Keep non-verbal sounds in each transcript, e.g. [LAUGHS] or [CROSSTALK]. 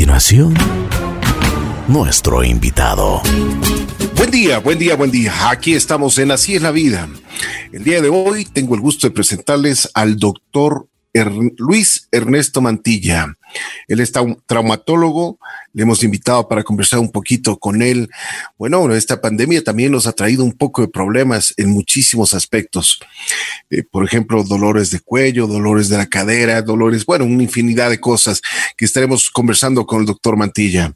continuación, nuestro invitado. Buen día, buen día, buen día. Aquí estamos en Así es la vida. El día de hoy tengo el gusto de presentarles al doctor Luis Ernesto Mantilla. Él está un traumatólogo, le hemos invitado para conversar un poquito con él. Bueno, esta pandemia también nos ha traído un poco de problemas en muchísimos aspectos. Eh, por ejemplo, dolores de cuello, dolores de la cadera, dolores, bueno, una infinidad de cosas que estaremos conversando con el doctor Mantilla.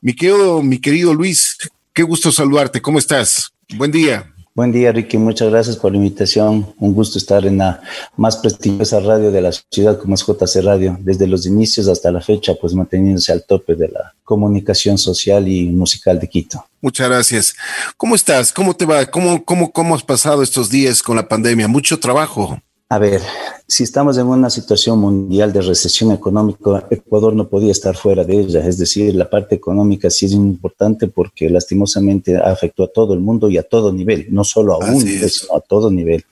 Mi querido, mi querido Luis, qué gusto saludarte. ¿Cómo estás? Buen día. Buen día, Ricky. Muchas gracias por la invitación. Un gusto estar en la más prestigiosa radio de la ciudad como es JC Radio, desde los inicios hasta la fecha, pues manteniéndose al tope de la comunicación social y musical de Quito. Muchas gracias. ¿Cómo estás? ¿Cómo te va? ¿Cómo, cómo, cómo has pasado estos días con la pandemia? ¿Mucho trabajo? A ver, si estamos en una situación mundial de recesión económica, Ecuador no podía estar fuera de ella. Es decir, la parte económica sí es importante porque lastimosamente afectó a todo el mundo y a todo nivel, no solo a un sino a todo nivel.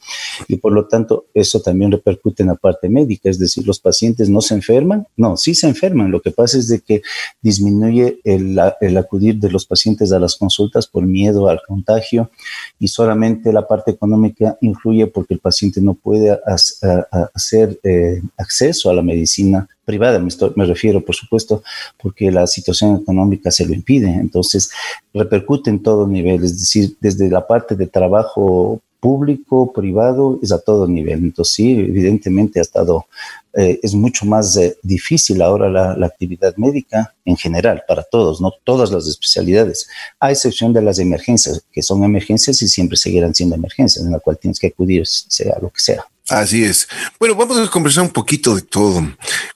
Y por lo tanto, eso también repercute en la parte médica. Es decir, los pacientes no se enferman, no, sí se enferman. Lo que pasa es de que disminuye el, acudir de los pacientes a las consultas por miedo al contagio y solamente la parte económica influye porque el paciente no puede hacer eh, acceso a la medicina privada, me, me, refiero, por supuesto, porque la situación económica se lo impide. Entonces, repercute en todo nivel, es decir, desde la parte de trabajo público, privado, es a todo nivel. Entonces, sí, evidentemente ha estado, eh, es mucho más eh, difícil ahora la, la, actividad médica en general, para todos, no todas las especialidades, a excepción de las emergencias, que son emergencias y siempre seguirán siendo emergencias, en la cual tienes que acudir, sea lo que sea. Así es. Bueno, vamos a conversar un poquito de todo.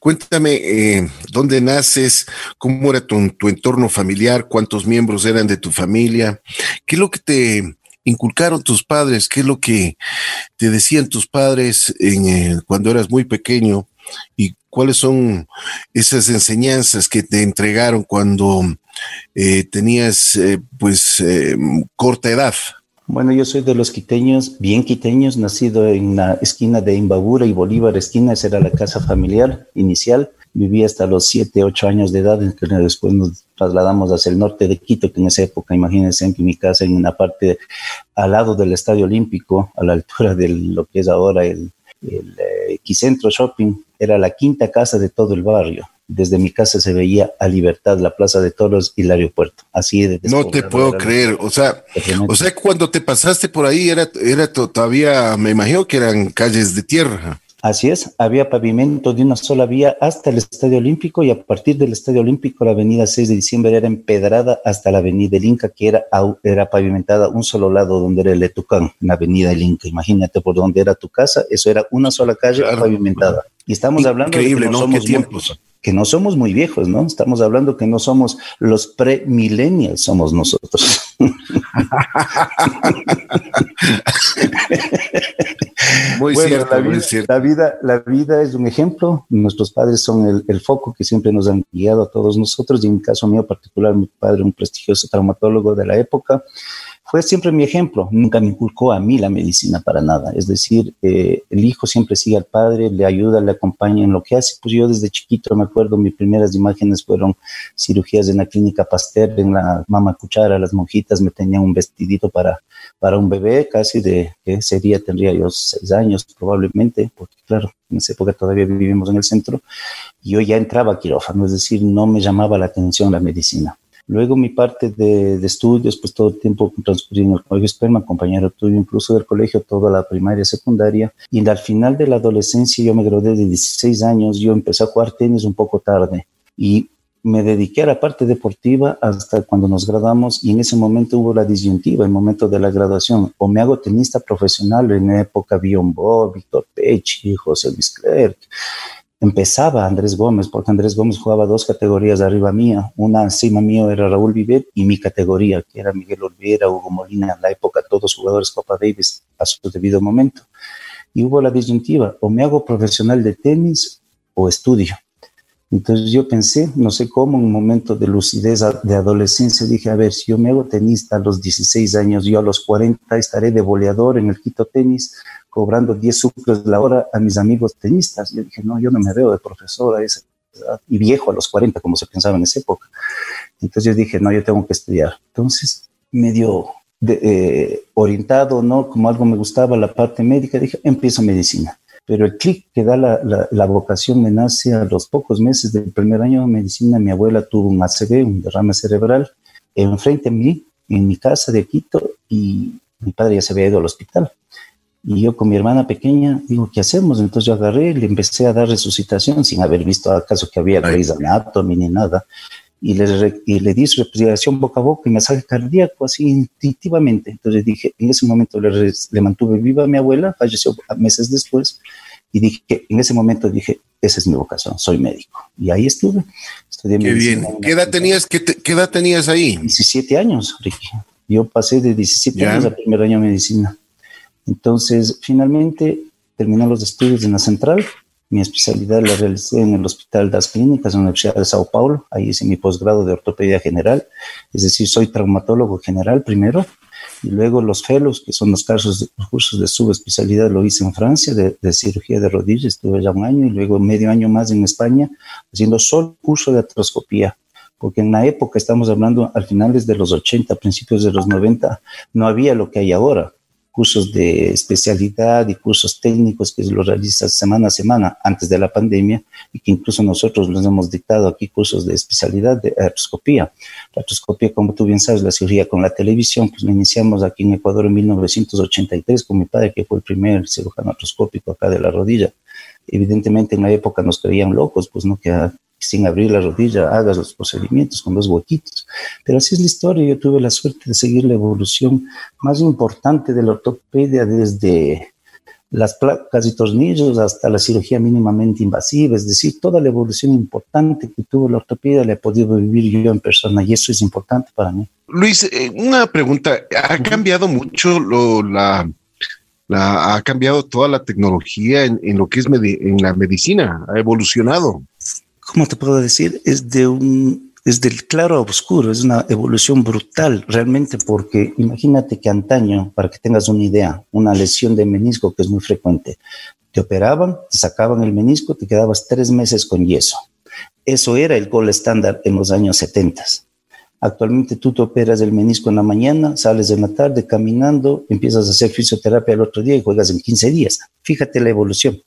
Cuéntame eh, dónde naces, cómo era tu, entorno familiar, cuántos miembros eran de tu familia, qué es lo que te inculcaron tus padres, qué es lo que te decían tus padres en, eh, cuando eras muy pequeño y cuáles son esas enseñanzas que te entregaron cuando eh, tenías pues corta edad. Bueno, yo soy de los quiteños, bien quiteños, nacido en la esquina de Imbabura y Bolívar, esquina, esa era la casa familiar inicial. Viví hasta los 7, 8 años de edad, que después nos trasladamos hacia el norte de Quito, que en esa época, imagínense, en mi casa en una parte al lado del Estadio Olímpico, a la altura de lo que es ahora el, el eh, Equicentro Shopping, era la quinta casa de todo el barrio desde mi casa se veía a Libertad, la Plaza de Toros y el aeropuerto. Así de No te puedo creer. O sea, o sea, cuando te pasaste por ahí era, era todavía, me imagino que eran calles de tierra. Así es, había pavimento de una sola vía hasta el Estadio Olímpico y a partir del Estadio Olímpico la avenida 6 de diciembre era empedrada hasta la avenida El Inca, que era, era pavimentada un solo lado donde era el Etucán, en la avenida El Inca. Imagínate por dónde era tu casa, eso era una sola calle pavimentada. Y estamos hablando de que no, somos tiempos? Que no somos muy viejos, ¿no? Estamos hablando que no somos los pre-millennials, somos nosotros. [LAUGHS] muy, cierto, la vida, La vida, la vida es un ejemplo. Nuestros padres son el, el, foco que siempre nos han guiado a todos nosotros. Y en mi caso mío particular, mi padre, un prestigioso traumatólogo de la época, fue siempre mi ejemplo, nunca me inculcó a mí la medicina para nada. Es decir, eh, el hijo siempre sigue al padre, le ayuda, le acompaña en lo que hace. Pues yo desde chiquito me acuerdo, mis primeras imágenes fueron cirugías en la clínica Pasteur, en la mama cuchara, las monjitas me tenían un vestidito para, para un bebé, casi de, que sería, tendría yo seis años probablemente, porque claro, en esa época todavía vivimos en el centro, y yo ya entraba a quirófano, es decir, no me llamaba la atención la medicina. Luego mi parte de, estudios, pues todo el tiempo transcurrí en el colegio Esperma, compañero tuve incluso del colegio, toda la primaria, y secundaria. Y al final de la adolescencia yo me gradué de 16 años, yo empecé a jugar tenis un poco tarde y me dediqué a la parte deportiva hasta cuando nos graduamos y en ese momento hubo la disyuntiva, el momento de la graduación, o me hago tenista profesional, en época Bion Bo, Víctor Pechi, José Luis Clerc, empezaba Andrés Gómez, porque Andrés Gómez jugaba dos categorías arriba mía. Una encima mío era Raúl Vivet y mi categoría, que era Miguel Olvera, Hugo Molina, en la época todos jugadores Copa Davis a su debido momento. Y hubo la disyuntiva, o me hago profesional de tenis o estudio. Entonces yo pensé, no sé cómo, en un momento de lucidez de adolescencia, dije, a ver, si yo me hago tenista a los 16 años, yo a los 40 estaré de boleador en el Quito Tenis, cobrando 10 sucres la hora a mis amigos tenistas. Yo dije, no, yo no me veo de profesor a esa y viejo a los 40, como se pensaba en esa época. Entonces yo dije, no, yo tengo que estudiar. Entonces, medio eh, orientado, ¿no? Como algo me gustaba la parte médica, dije, empiezo medicina. Pero el clic que da la, la, vocación me nace a los pocos meses del primer año de medicina. Mi abuela tuvo un ACV, un derrame cerebral, enfrente a mí, en mi casa de Quito, y mi padre ya se había ido al hospital. Y yo con mi hermana pequeña digo, ¿qué hacemos? Entonces yo agarré y le empecé a dar resucitación sin haber visto acaso que había Grey's Anatomy ni nada. Y le, y le di respiración boca a boca y masaje cardíaco así instintivamente. Entonces dije, en ese momento le, le mantuve viva a mi abuela, falleció meses después. Y dije, en ese momento dije, esa es mi vocación, soy médico. Y ahí estuve. Estudié qué bien. ¿Qué edad, tenías, qué, ¿Qué edad tenías ahí? 17 años, Ricky. Yo pasé de 17 años al primer año de medicina. Entonces, finalmente, terminé los estudios en la central. Mi especialidad la realicé en el Hospital das Clínicas, en la Universidad de Sao Paulo. Ahí hice mi posgrado de ortopedia general. Es decir, soy traumatólogo general primero. Y luego los fellows, que son los, casos, los cursos de subespecialidad, lo hice en Francia, de, de cirugía de rodillas. Estuve ya un año y luego medio año más en España, haciendo solo curso de artroscopía porque en la época, estamos hablando al finales de los 80, principios de los 90, no había lo que hay ahora cursos de especialidad y cursos técnicos que los realizas semana a semana antes de la pandemia y que incluso nosotros los hemos dictado aquí cursos de especialidad de artroscopía. La artroscopía, como tú bien sabes, la cirugía con la televisión, pues la iniciamos aquí en Ecuador en 1983 con mi padre, que fue el primer cirujano artroscópico acá de la rodilla. Evidentemente en la época nos creían locos, pues no, que sin abrir la rodilla hagas los procedimientos con dos huequitos. Pero así es la historia. Yo tuve la suerte de seguir la evolución más importante de la ortopedia desde las placas y tornillos hasta la cirugía mínimamente invasiva, es decir, toda la evolución importante que tuvo la ortopedia la he podido vivir yo en persona y eso es importante para mí. Luis, eh, una pregunta, ¿ha cambiado mucho lo, la, la, ha cambiado toda la tecnología en, en lo que es en la medicina? ¿Ha evolucionado? ¿Cómo te puedo decir? Es de un, es del claro a oscuro, es una evolución brutal realmente, porque imagínate que antaño, para que tengas una idea, una lesión de menisco que es muy frecuente, te operaban, te sacaban el menisco, te quedabas tres meses con yeso. Eso era el gol estándar en los años 70. Actualmente tú te operas el menisco en la mañana, sales en la tarde caminando, empiezas a hacer fisioterapia el otro día y juegas en 15 días. Fíjate la evolución.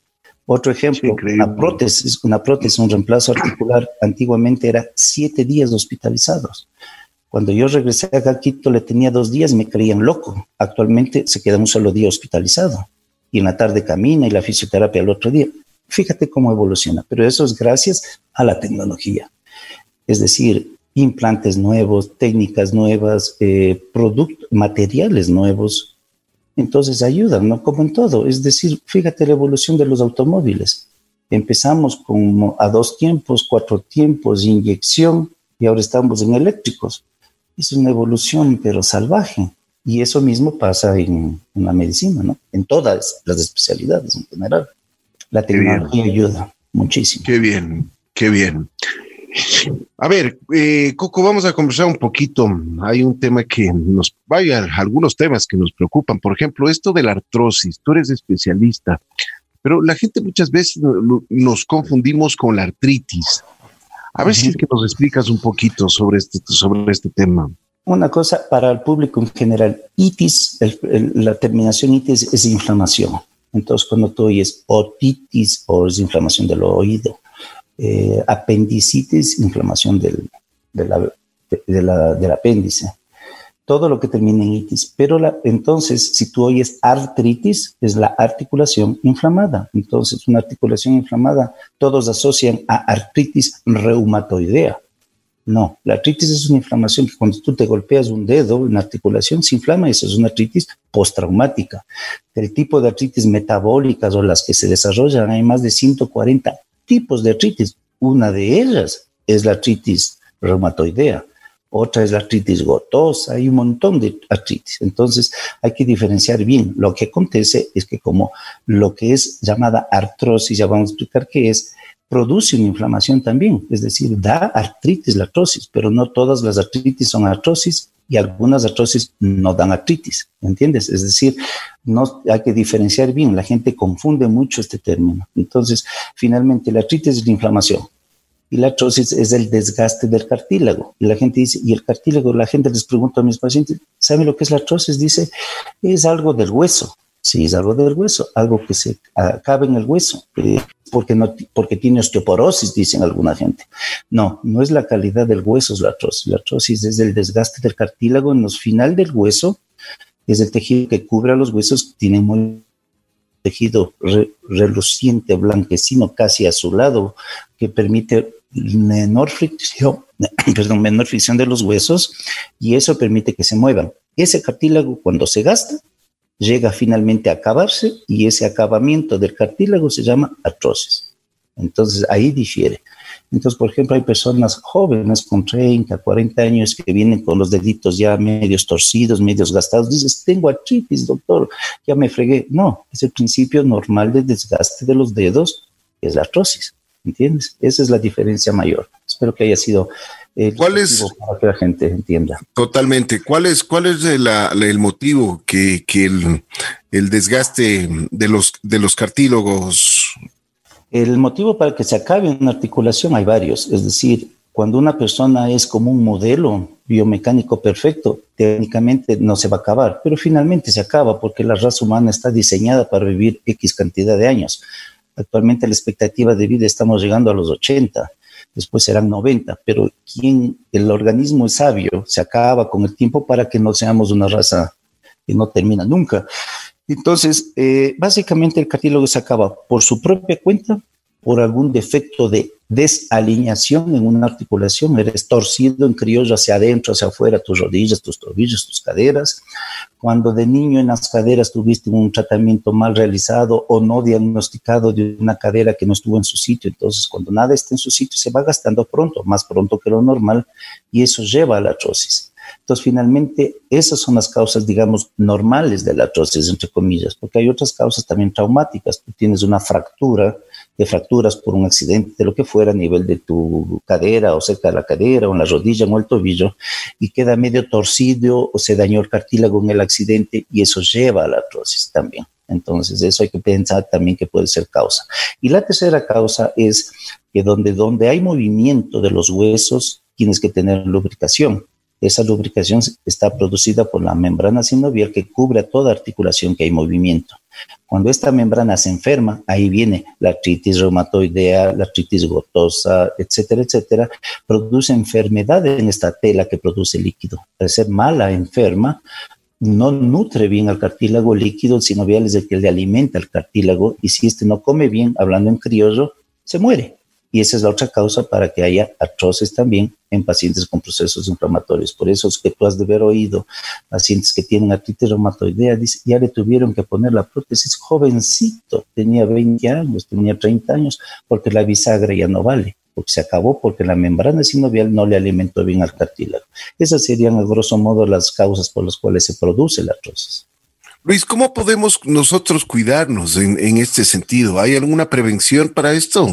Otro ejemplo, una prótesis, una prótesis, un reemplazo articular, antiguamente era siete días hospitalizados. Cuando yo regresé a Quito le tenía dos días, me creían loco. Actualmente se queda un solo día hospitalizado y en la tarde camina y la fisioterapia el otro día. Fíjate cómo evoluciona, pero eso es gracias a la tecnología. Es decir, implantes nuevos, técnicas nuevas, eh, materiales nuevos, entonces ayudan, ¿no? Como en todo. Es decir, fíjate la evolución de los automóviles. Empezamos con a dos tiempos, cuatro tiempos, inyección, y ahora estamos en eléctricos. Es una evolución, pero salvaje. Y eso mismo pasa en, la medicina, ¿no? En todas las especialidades en general. La tecnología ayuda muchísimo. Qué bien, qué bien. A ver, eh, Coco, vamos a conversar un poquito. Hay un tema que nos, vaya, algunos temas que nos preocupan. Por ejemplo, esto de la artrosis. Tú eres especialista, pero la gente muchas veces nos confundimos con la artritis. A ver si es que nos explicas un poquito sobre este, sobre este tema. Una cosa para el público en general, itis, la terminación itis es inflamación. Entonces, cuando tú oyes otitis o es inflamación del oído, eh, apendicitis, inflamación del, del apéndice. Todo lo que termina en itis. Pero entonces, si tú oyes artritis, es la articulación inflamada. Entonces, una articulación inflamada, todos asocian a artritis reumatoidea. No, la artritis es una inflamación que cuando tú te golpeas un dedo en la articulación se inflama eso es una artritis postraumática. El tipo de artritis metabólicas o las que se desarrollan, hay más de 140 tipos de artritis. Una de ellas es la artritis reumatoidea, otra es la artritis gotosa, hay un montón de artritis. Entonces hay que diferenciar bien. Lo que acontece es que como lo que es llamada artrosis, ya vamos a explicar qué es, produce una inflamación también, es decir, da artritis la artrosis, pero no todas las artritis son artrosis y algunas artrosis no dan artritis, ¿entiendes? Es decir, no hay que diferenciar bien, la gente confunde mucho este término. Entonces, finalmente, la artritis es la inflamación. Y la artrosis es el desgaste del cartílago. Y la gente dice, y el cartílago, la gente les pregunta a mis pacientes, ¿saben lo que es la artrosis? Dice, es algo del hueso. Sí, es algo del hueso, algo que se acaba en el hueso, eh, porque, no, porque tiene osteoporosis, dicen alguna gente. No, no es la calidad del hueso, es la artrosis. La artrosis es el desgaste del cartílago en los final del hueso, es el tejido que cubre a los huesos, tiene muy tejido reluciente, blanquecino, casi azulado, que permite menor fricción, [CLEARS THROAT] perdón, menor fricción de los huesos y eso permite que se muevan. Ese cartílago cuando se gasta llega finalmente a acabarse y ese acabamiento del cartílago se llama artrosis. Entonces ahí difiere. Entonces, por ejemplo, hay personas jóvenes con 30, 40 años que vienen con los deditos ya medios torcidos, medios gastados. Dices, tengo artritis, doctor, ya me fregué. No, es el principio normal de desgaste de los dedos, es la artrosis. ¿Entiendes? Esa es la diferencia mayor. Espero que haya sido el ¿Cuál es, para que la gente entienda. Totalmente. ¿Cuál es, cuál es el motivo que, que el, el, desgaste de los, de los cartílagos el motivo para que se acabe una articulación hay varios, es decir, cuando una persona es como un modelo biomecánico perfecto, técnicamente no se va a acabar, pero finalmente se acaba porque la raza humana está diseñada para vivir X cantidad de años. Actualmente la expectativa de vida estamos llegando a los 80, después serán 90, pero quien el organismo es sabio, se acaba con el tiempo para que no seamos una raza que no termina nunca. Entonces, eh, básicamente el cartílago se acaba por su propia cuenta, por algún defecto de desalineación en una articulación, eres torcido en criollo hacia adentro, hacia afuera, tus rodillas, tus tobillos, tus caderas. Cuando de niño en las caderas tuviste un tratamiento mal realizado o no diagnosticado de una cadera que no estuvo en su sitio, entonces cuando nada está en su sitio se va gastando pronto, más pronto que lo normal, y eso lleva a la atrosis. Entonces, finalmente, esas son las causas, digamos, normales de la artrosis, entre comillas, porque hay otras causas también traumáticas. Tú tienes una fractura, de fracturas por un accidente, de lo que fuera, a nivel de tu cadera o cerca de la cadera o en la rodilla o el tobillo, y queda medio torcido o se dañó el cartílago en el accidente y eso lleva a la artrosis también. Entonces, eso hay que pensar también que puede ser causa. Y la tercera causa es que donde, donde hay movimiento de los huesos, tienes que tener lubricación. Esa lubricación está producida por la membrana sinovial que cubre a toda articulación que hay movimiento. Cuando esta membrana se enferma, ahí viene la artritis reumatoidea, la artritis gotosa, etcétera, etcétera, produce enfermedad en esta tela que produce líquido. Al ser mala, enferma, no nutre bien al cartílago líquido, sinovial es el que le alimenta al cartílago y si este no come bien, hablando en criollo, se muere. Y esa es la otra causa para que haya artrosis también en pacientes con procesos inflamatorios. Por eso es que tú has de haber oído pacientes que tienen artritis reumatoidea, ya le tuvieron que poner la prótesis jovencito, tenía 20 años, tenía 30 años, porque la bisagra ya no vale, porque se acabó porque la membrana sinovial no le alimentó bien al cartílago. Esas serían, a grosso modo, las causas por las cuales se produce la artrosis. Luis, ¿cómo podemos nosotros cuidarnos en, en este sentido? ¿Hay alguna prevención para esto?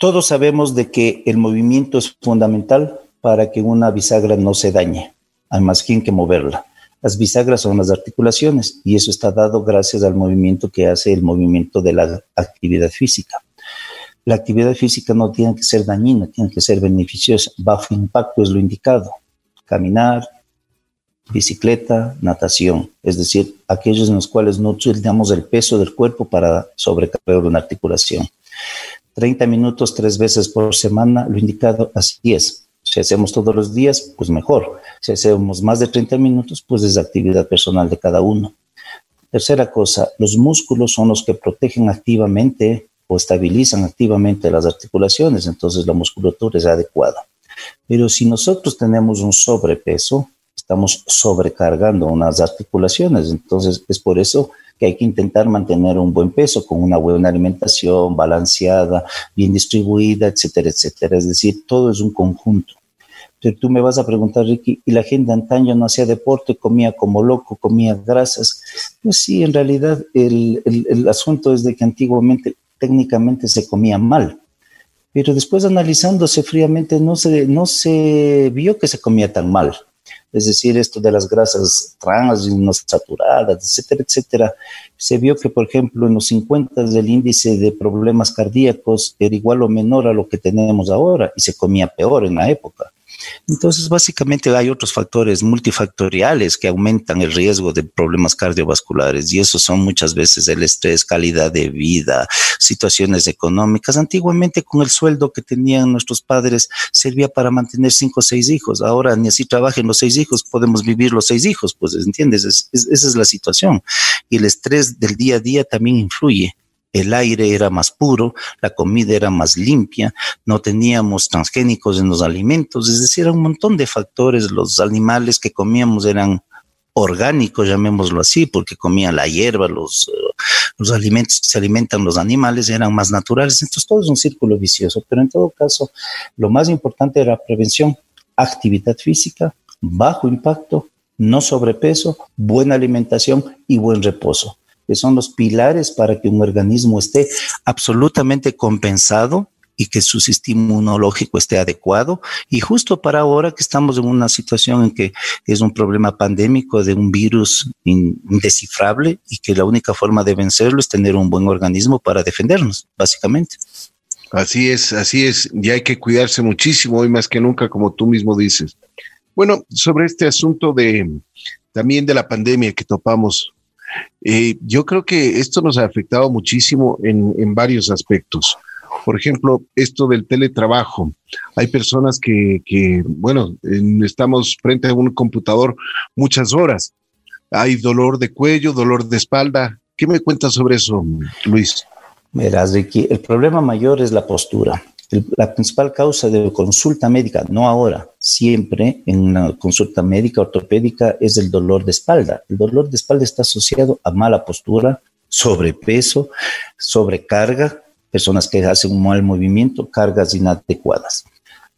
Todos sabemos de que el movimiento es fundamental para que una bisagra no se dañe. Además, tienen que moverla. Las bisagras son las articulaciones y eso está dado gracias al movimiento que hace el movimiento de la actividad física. La actividad física no tiene que ser dañina, tiene que ser beneficiosa. Bajo impacto es lo indicado. Caminar, bicicleta, natación, es decir, aquellos en los cuales no utilizamos el peso del cuerpo para sobrecargar una articulación. 30 minutos tres veces por semana, lo indicado así es. Si hacemos todos los días, pues mejor. Si hacemos más de 30 minutos, pues es actividad personal de cada uno. Tercera cosa, los músculos son los que protegen activamente o estabilizan activamente las articulaciones, entonces la musculatura es adecuada. Pero si nosotros tenemos un sobrepeso, estamos sobrecargando unas articulaciones, entonces es por eso hay que intentar mantener un buen peso con una buena alimentación balanceada, bien distribuida, etcétera, etcétera. Es decir, todo es un conjunto. Pero tú me vas a preguntar, Ricky, ¿y la gente antaño no hacía deporte, comía como loco, comía grasas? Pues sí, en realidad el, el asunto es de que antiguamente técnicamente se comía mal, pero después analizándose fríamente no se, no se vio que se comía tan mal. Es decir, esto de las grasas trans y no saturadas, etcétera, etcétera, se vio que, por ejemplo, en los 50 el índice de problemas cardíacos era igual o menor a lo que tenemos ahora y se comía peor en la época. Entonces, básicamente hay otros factores multifactoriales que aumentan el riesgo de problemas cardiovasculares y esos son muchas veces el estrés, calidad de vida, situaciones económicas. Antiguamente con el sueldo que tenían nuestros padres servía para mantener cinco o seis hijos. Ahora ni así trabajen los seis hijos, podemos vivir los seis hijos, pues entiendes, esa es la situación. Y el estrés del día a día también influye el aire era más puro, la comida era más limpia, no teníamos transgénicos en los alimentos, es decir, un montón de factores. Los animales que comíamos eran orgánicos, llamémoslo así, porque comían la hierba, los, eh, los alimentos que se alimentan los animales eran más naturales. Entonces todo es un círculo vicioso, pero en todo caso, lo más importante era prevención, actividad física, bajo impacto, no sobrepeso, buena alimentación y buen reposo que son los pilares para que un organismo esté absolutamente compensado y que su sistema inmunológico esté adecuado. Y justo para ahora que estamos en una situación en que es un problema pandémico de un virus indescifrable y que la única forma de vencerlo es tener un buen organismo para defendernos, básicamente. Así es, así es. Y hay que cuidarse muchísimo hoy más que nunca, como tú mismo dices. Bueno, sobre este asunto de también de la pandemia que topamos eh, yo creo que esto nos ha afectado muchísimo en, varios aspectos. Por ejemplo, esto del teletrabajo. Hay personas que, bueno, estamos frente a un computador muchas horas. Hay dolor de cuello, dolor de espalda. ¿Qué me cuentas sobre eso, Luis? Verás, Ricky, el problema mayor es la postura la principal causa de consulta médica, no ahora, siempre en una consulta médica ortopédica es el dolor de espalda. El dolor de espalda está asociado a mala postura, sobrepeso, sobrecarga, personas que hacen un mal movimiento, cargas inadecuadas.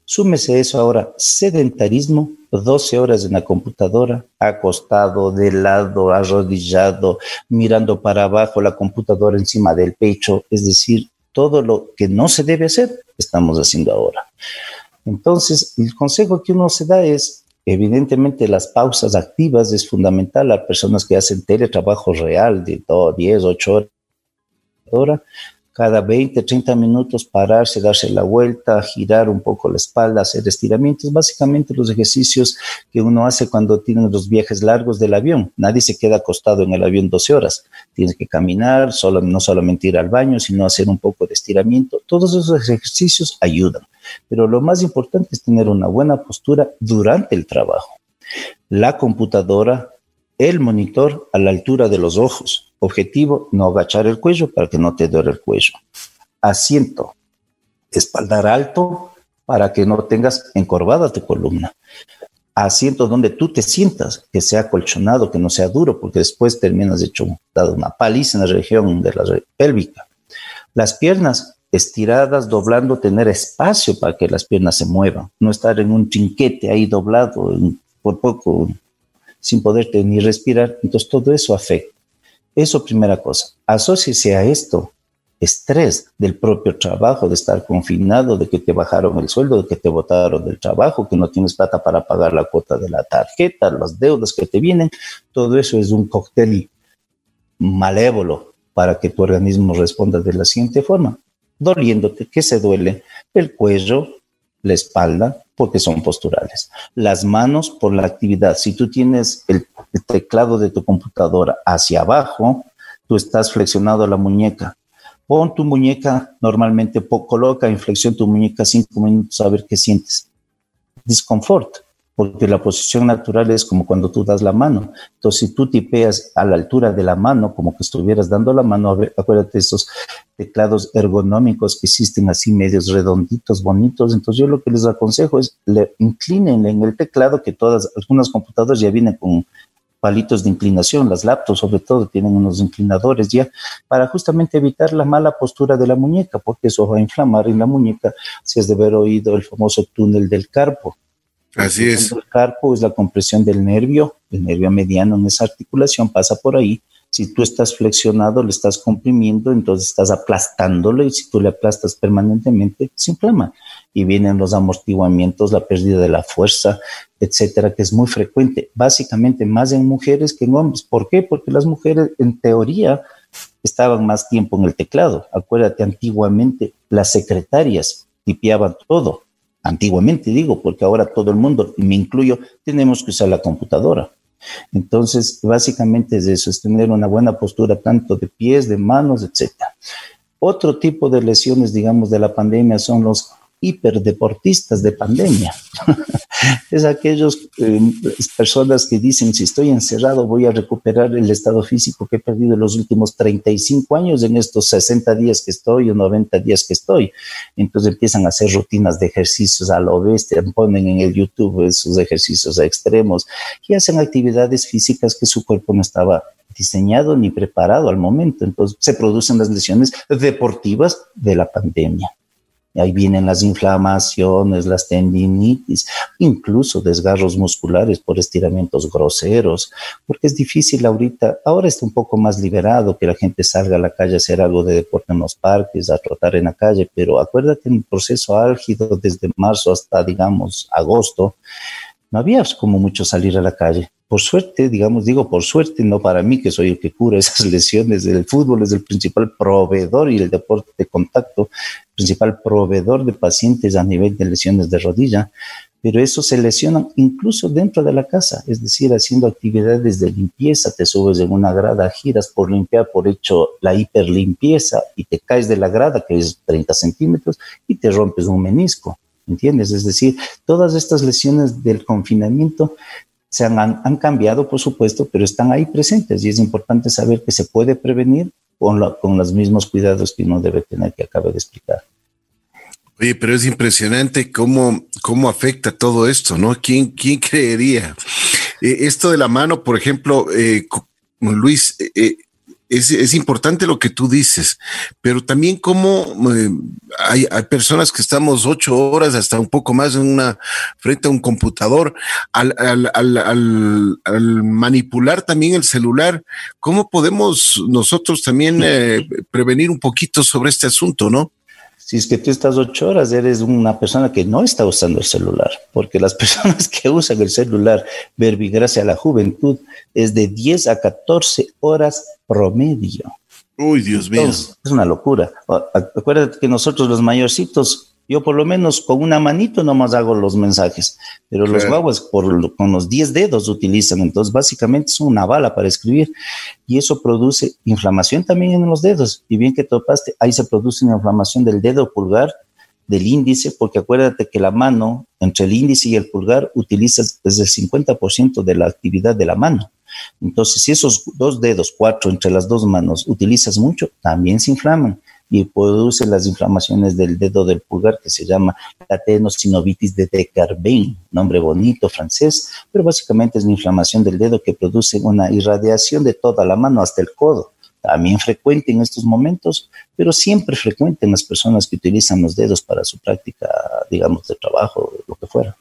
Súmese eso ahora, sedentarismo, 12 horas en la computadora, acostado, de lado, arrodillado, mirando para abajo, la computadora encima del pecho, es decir, todo lo que no se debe hacer, estamos haciendo ahora. Entonces, el consejo que uno se da es, evidentemente, las pausas activas es fundamental a personas que hacen teletrabajo real de 10, 8 horas, cada 20, 30 minutos pararse, darse la vuelta, girar un poco la espalda, hacer estiramientos, básicamente los ejercicios que uno hace cuando tiene los viajes largos del avión. Nadie se queda acostado en el avión 12 horas. Tienes que caminar, solo, no solamente ir al baño, sino hacer un poco de estiramiento. Todos esos ejercicios ayudan. Pero lo más importante es tener una buena postura durante el trabajo. La computadora, el monitor a la altura de los ojos Objetivo, no agachar el cuello para que no te duele el cuello. Asiento, espaldar alto para que no tengas encorvada tu columna. Asiento donde tú te sientas, que sea colchonado, que no sea duro, porque después terminas hecho dado una paliza en la región de la pélvica. Las piernas estiradas, doblando, tener espacio para que las piernas se muevan, no estar en un chinquete ahí doblado por poco sin poderte ni respirar. Entonces todo eso afecta. Eso primera cosa. Asociese a esto estrés del propio trabajo, de estar confinado, de que te bajaron el sueldo, de que te botaron del trabajo, que no tienes plata para pagar la cuota de la tarjeta, las deudas que te vienen. Todo eso es un cóctel malévolo para que tu organismo responda de la siguiente forma. Doliéndote, que se duele el cuello, la espalda, porque son posturales. Las manos por la actividad. Si tú tienes el, teclado de tu computadora hacia abajo, tú estás flexionado la muñeca. Pon tu muñeca, normalmente coloca en flexión tu muñeca cinco minutos a ver qué sientes. Disconfort porque la posición natural es como cuando tú das la mano. Entonces, si tú tipeas a la altura de la mano, como que estuvieras dando la mano, acuérdate de esos teclados ergonómicos que existen así medios redonditos, bonitos. Entonces, yo lo que les aconsejo es le inclinen en el teclado, que todas, algunas computadoras ya vienen con palitos de inclinación, las laptops sobre todo tienen unos inclinadores ya, para justamente evitar la mala postura de la muñeca, porque eso va a inflamar en la muñeca, si has de haber oído el famoso túnel del carpo Así es. El carpo es la compresión del nervio, el nervio mediano en esa articulación pasa por ahí, Si tú estás flexionado, le estás comprimiendo, entonces estás aplastándolo y si tú le aplastas permanentemente, se inflama. Y vienen los amortiguamientos, la pérdida de la fuerza, etcétera, que es muy frecuente, básicamente más en mujeres que en hombres. ¿Por qué? Porque las mujeres, en teoría, estaban más tiempo en el teclado. Acuérdate, antiguamente las secretarias tipeaban todo. Antiguamente digo, porque ahora todo el mundo, me incluyo, tenemos que usar la computadora. Entonces, básicamente es eso, es tener una buena postura tanto de pies, de manos, etc. Otro tipo de lesiones, digamos, de la pandemia son los hiperdeportistas de pandemia. [LAUGHS] es aquellos eh, personas que dicen, si estoy encerrado, voy a recuperar el estado físico que he perdido en los últimos 35 años en estos 60 días que estoy o 90 días que estoy. Entonces empiezan a hacer rutinas de ejercicios a lo bestia, ponen en el YouTube esos ejercicios extremos y hacen actividades físicas que su cuerpo no estaba diseñado ni preparado al momento. Entonces se producen las lesiones deportivas de la pandemia. Ahí vienen las inflamaciones, las tendinitis, incluso desgarros musculares por estiramientos groseros, porque es difícil ahorita, ahora está un poco más liberado que la gente salga a la calle a hacer algo de deporte en los parques, a trotar en la calle, pero acuérdate en el proceso álgido desde marzo hasta, digamos, agosto, no había como mucho salir a la calle por suerte, digamos, digo por suerte, no para mí que soy el que cura esas [LAUGHS] lesiones, el fútbol es el principal proveedor y el deporte de contacto, principal proveedor de pacientes a nivel de lesiones de rodilla, pero eso se lesionan incluso dentro de la casa, es decir, haciendo actividades de limpieza, te subes en una grada, giras por limpiar, por hecho la hiperlimpieza y te caes de la grada, que es 30 centímetros, y te rompes un menisco. ¿Entiendes? Es decir, todas estas lesiones del confinamiento se han, han, cambiado, por supuesto, pero están ahí presentes y es importante saber que se puede prevenir con, con los mismos cuidados que uno debe tener que acabo de explicar. Oye, pero es impresionante cómo, cómo afecta todo esto, ¿no? ¿Quién, quién creería? Eh, esto de la mano, por ejemplo, eh, Luis, eh, es, importante lo que tú dices, pero también como eh, hay, personas que estamos ocho horas hasta un poco más en una frente a un computador, al, manipular también el celular, ¿cómo podemos nosotros también eh, prevenir un poquito sobre este asunto, no? Si es que tú estás ocho horas, eres una persona que no está usando el celular, porque las [LAUGHS] personas que usan el celular, verbigracia a la juventud, es de 10 a 14 horas promedio. Uy, Dios mío. Es una locura. Acuérdate que nosotros los mayorcitos yo por lo menos con una manito nomás hago los mensajes, pero los guaguas por, con los 10 dedos utilizan, entonces básicamente es una bala para escribir y eso produce inflamación también en los dedos. Y bien que topaste, ahí se produce una inflamación del dedo pulgar, del índice, porque acuérdate que la mano, entre el índice y el pulgar, utilizas desde el 50% de la actividad de la mano. Entonces, si esos dos dedos, cuatro entre las dos manos, utilizas mucho, también se inflaman y produce las inflamaciones del dedo del pulgar que se llama la tenosinovitis de Descarben, nombre bonito francés, pero básicamente es una inflamación del dedo que produce una irradiación de toda la mano hasta el codo. También frecuente en estos momentos, pero siempre frecuente en las personas que utilizan los dedos para su práctica, digamos, de trabajo, lo que fuera.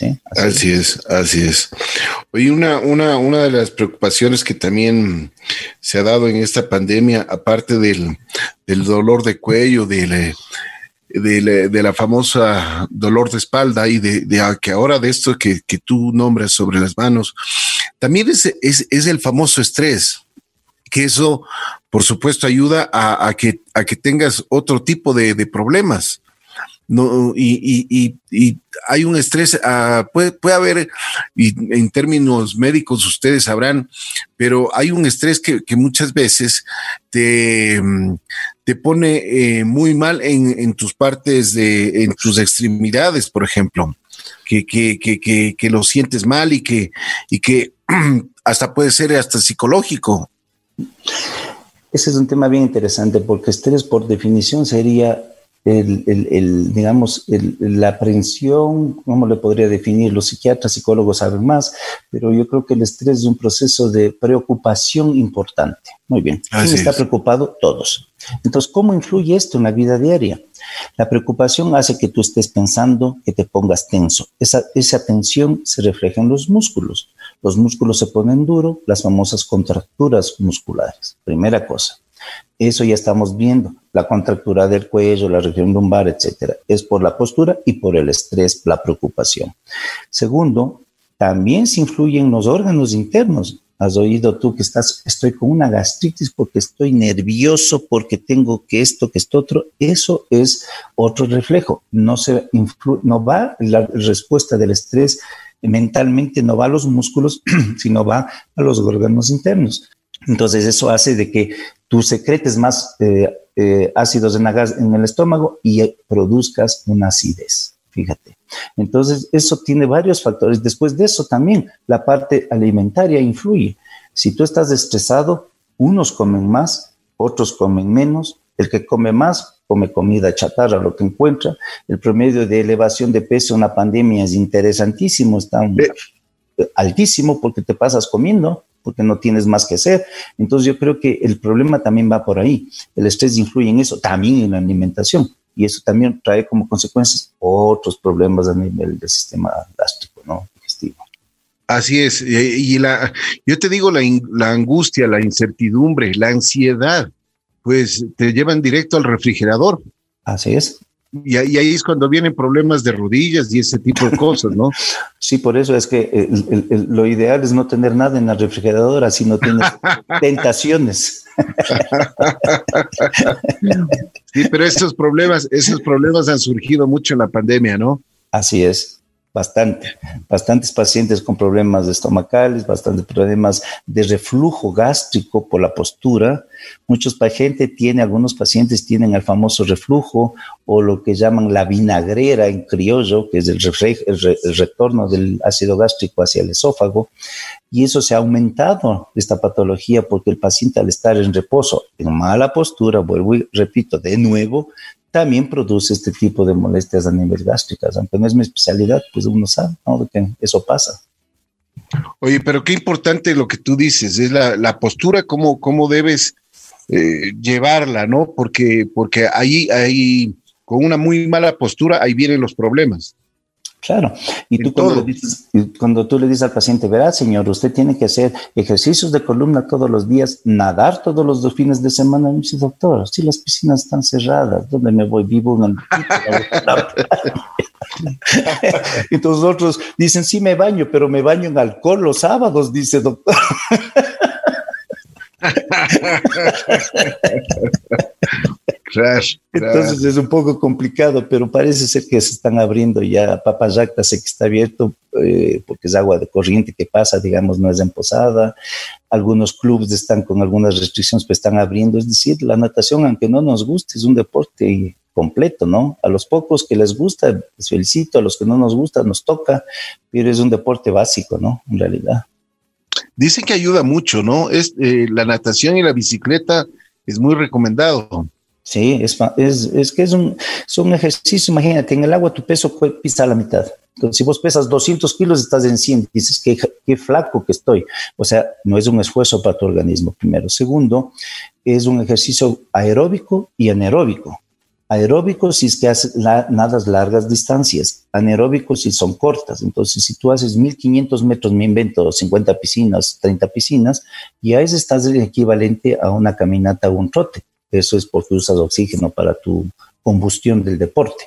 Sí, así, es. así es. Oye, una, una, una de las preocupaciones que también se ha dado en esta pandemia, aparte del, dolor de cuello, de, de, la famosa dolor de espalda y de, que ahora de esto que, tú nombras sobre las manos, también es, es, el famoso estrés, que eso, por supuesto, ayuda a, que, a que tengas otro tipo de, problemas no, y, y, y, hay un estrés, uh, puede, puede, haber, y en términos médicos ustedes sabrán, pero hay un estrés que, que muchas veces te, te pone eh, muy mal en, en, tus partes, de, en tus extremidades, por ejemplo, que, que, que, que lo sientes mal y que, y que [CLEARS THROAT] hasta puede ser hasta psicológico. Ese es un tema bien interesante porque estrés por definición sería el, el, digamos, la aprensión, ¿cómo le podría definir? Los psiquiatras, psicólogos saben más, pero yo creo que el estrés es un proceso de preocupación importante. Muy bien. ¿Quién está preocupado? Todos. Entonces, ¿cómo influye esto en la vida diaria? La preocupación hace que tú estés pensando, que te pongas tenso. Esa, esa tensión se refleja en los músculos. los músculos se ponen duros, las famosas contracturas musculares. Primera cosa. Eso ya estamos viendo, la contractura del cuello, la región lumbar, etcétera. Es por la postura y por el estrés, la preocupación. Segundo, también se influyen los órganos internos. Has oído tú que estás, estoy con una gastritis porque estoy nervioso, porque tengo que esto, que esto otro. Eso es otro reflejo. No se no va la respuesta del estrés mentalmente, no va a los músculos, [CLEARS THROAT] sino va a los órganos internos. Entonces eso hace de que tú secretes más eh, eh, ácidos en, en el estómago y produzcas una acidez. Fíjate. Entonces, eso tiene varios factores. Después de eso también la parte alimentaria influye. Si tú estás estresado, unos comen más, otros comen menos. El que come más come comida chatarra, lo que encuentra. El promedio de elevación de peso en la pandemia es interesantísimo, está altísimo porque te pasas comiendo porque no tienes más que hacer. Entonces yo creo que el problema también va por ahí. El estrés influye en eso, también en la alimentación y eso también trae como consecuencias otros problemas a nivel del sistema gástrico, ¿no? Digestivo. Así es, y la, yo te digo, la, la angustia, la incertidumbre, la ansiedad, pues te llevan directo al refrigerador. Así es. Y, ahí es cuando vienen problemas de rodillas y ese tipo de cosas, ¿no? [LAUGHS] Sí, por eso es que lo ideal es no tener nada en la refrigeradora, sino tener [LAUGHS] tentaciones. sí, pero esos problemas, esos problemas han surgido mucho en la pandemia, ¿no? Así es bastante, bastantes pacientes con problemas estomacales, bastantes problemas de reflujo gástrico por la postura. Muchos pacientes tienen, algunos pacientes tienen el famoso reflujo o lo que llaman la vinagrera en criollo, que es el, retorno del ácido gástrico hacia el esófago. Y eso se ha aumentado, esta patología, porque el paciente al estar en reposo, en mala postura, vuelvo y repito de nuevo, también produce este tipo de molestias a nivel gástricas. Aunque no es mi especialidad, pues uno sabe que eso pasa. Oye, pero qué importante lo que tú dices, es la, postura, cómo, cómo debes eh, llevarla, ¿no? Porque, porque ahí, ahí, con una muy mala postura, ahí vienen los problemas. Claro, y tú cuando, dices, cuando, tú le dices al paciente, verá, señor, usted tiene que hacer ejercicios de columna todos los días, nadar todos los fines de semana, y me dice, doctor, si las piscinas están cerradas, ¿dónde me voy? Vivo en [LAUGHS] y todos otros dicen, sí me baño, pero me baño en alcohol los sábados, dice doctor. [LAUGHS] Entonces es un poco complicado, pero parece ser que se están abriendo ya. Papayacta sé que está abierto eh, porque es agua de corriente que pasa, digamos, no es en posada. Algunos clubes están con algunas restricciones, pero están abriendo. Es decir, la natación, aunque no nos guste, es un deporte completo, ¿no? A los pocos que les gusta, les felicito, a los que no nos gusta, nos toca, pero es un deporte básico, ¿no? En realidad. Dicen que ayuda mucho, ¿no? Es eh, la natación y la bicicleta es muy recomendado. Sí, es, es, que es un, un ejercicio, imagínate, en el agua tu peso pisa la mitad. Entonces, si vos pesas 200 kilos, estás en 100, dices, qué, qué flaco que estoy. O sea, no es un esfuerzo para tu organismo, primero. Segundo, es un ejercicio aeróbico y anaeróbico. Aeróbico si es que haces nadas largas distancias, anaeróbico si son cortas. Entonces, si tú haces 1500 metros, me invento 50 piscinas, 30 piscinas, ya es estás equivalente a una caminata o un trote. Eso es porque usas oxígeno para tu combustión del deporte.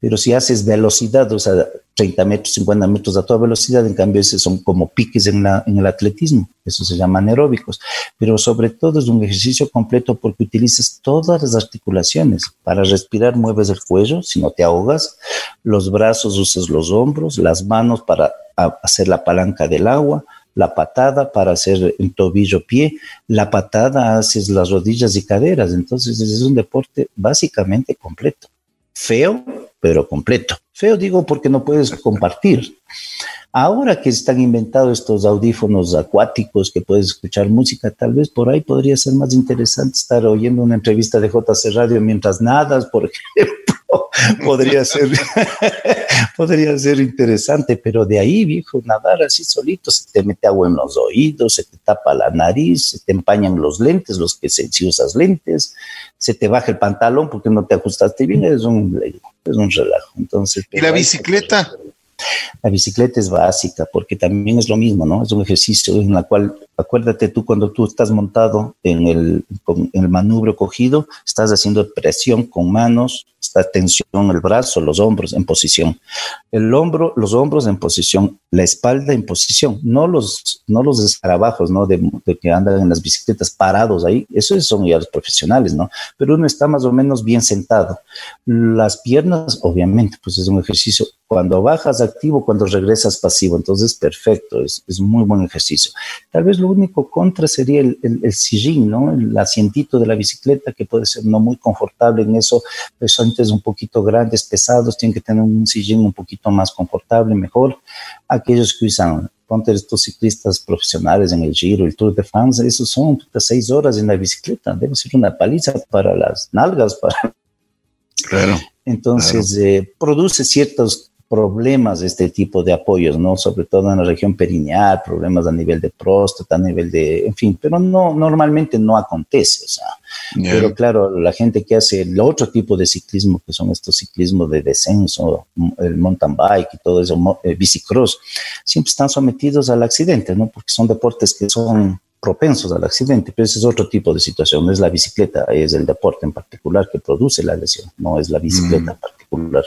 Pero si haces velocidad, o sea, 30 metros, 50 metros a toda velocidad, en cambio, esos son como piques en, en el atletismo. Eso se llaman aeróbicos. Pero sobre todo es un ejercicio completo porque utilizas todas las articulaciones. Para respirar mueves el cuello, si no te ahogas. Los brazos usas los hombros, las manos para hacer la palanca del agua la patada para hacer el tobillo-pie, la patada haces las rodillas y caderas. Entonces es un deporte básicamente completo. Feo, pero completo. Feo digo porque no puedes compartir. Ahora que están inventados estos audífonos acuáticos que puedes escuchar música, tal vez por ahí podría ser más interesante estar oyendo una entrevista de JC Radio mientras nadas, por [LAUGHS] ejemplo. [LAUGHS] podría ser, [LAUGHS] podría ser interesante, pero de ahí, viejo, nadar así solito, se te mete agua en los oídos, se te tapa la nariz, se te empañan los lentes, los que se, si usas lentes, se te baja el pantalón porque no te ajustaste bien, es un, es un relajo. Entonces, ¿Y la bicicleta? La bicicleta es básica porque también es lo mismo, ¿no? Es un ejercicio en el cual, acuérdate tú, cuando tú estás montado en el, en el manubrio cogido, estás haciendo presión con manos, está tensión el brazo, los hombros en posición. El hombro, los hombros en posición, la espalda en posición, no los, no los escarabajos, ¿no? De, que andan en las bicicletas parados ahí, eso son ya los profesionales, ¿no? Pero uno está más o menos bien sentado. Las piernas, obviamente, pues es un ejercicio cuando bajas activo, cuando regresas pasivo. Entonces, perfecto, es, es muy buen ejercicio. Tal vez lo único contra sería el, el, sillín, ¿no? El asientito de la bicicleta, que puede ser no muy confortable en eso. Personas un poquito grandes, pesados, tienen que tener un sillín un poquito más confortable, mejor. Aquellos que usan ponte estos ciclistas profesionales en el Giro, el Tour de France, esos son seis horas en la bicicleta, debe ser una paliza para las nalgas, para... Claro. Entonces, Eh, produce ciertos problemas de este tipo de apoyos, ¿no? Sobre todo en la región perineal, problemas a nivel de próstata, a nivel de, en fin, pero no, normalmente no acontece, o sea, pero claro, la gente que hace el otro tipo de ciclismo, que son estos ciclismos de descenso, el mountain bike y todo eso, el bicicross, siempre están sometidos al accidente, ¿no? Porque son deportes que son propensos al accidente, pero ese es otro tipo de situación, no es la bicicleta, es el deporte en particular que produce la lesión, no es la bicicleta mm. en particular.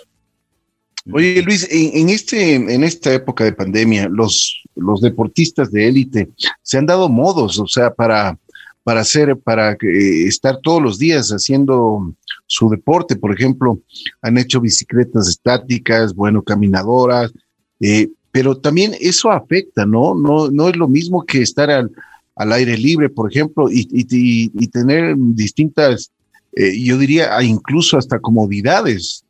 Oye, Luis, en, este, en esta época de pandemia, los, los deportistas de élite se han dado modos, o sea, para, para hacer, para eh, estar todos los días haciendo su deporte. Por ejemplo, han hecho bicicletas estáticas, bueno, caminadoras, eh, pero también eso afecta, ¿no? No, no es lo mismo que estar al, al aire libre, por ejemplo, y, y, y tener distintas, eh, yo diría, incluso hasta comodidades.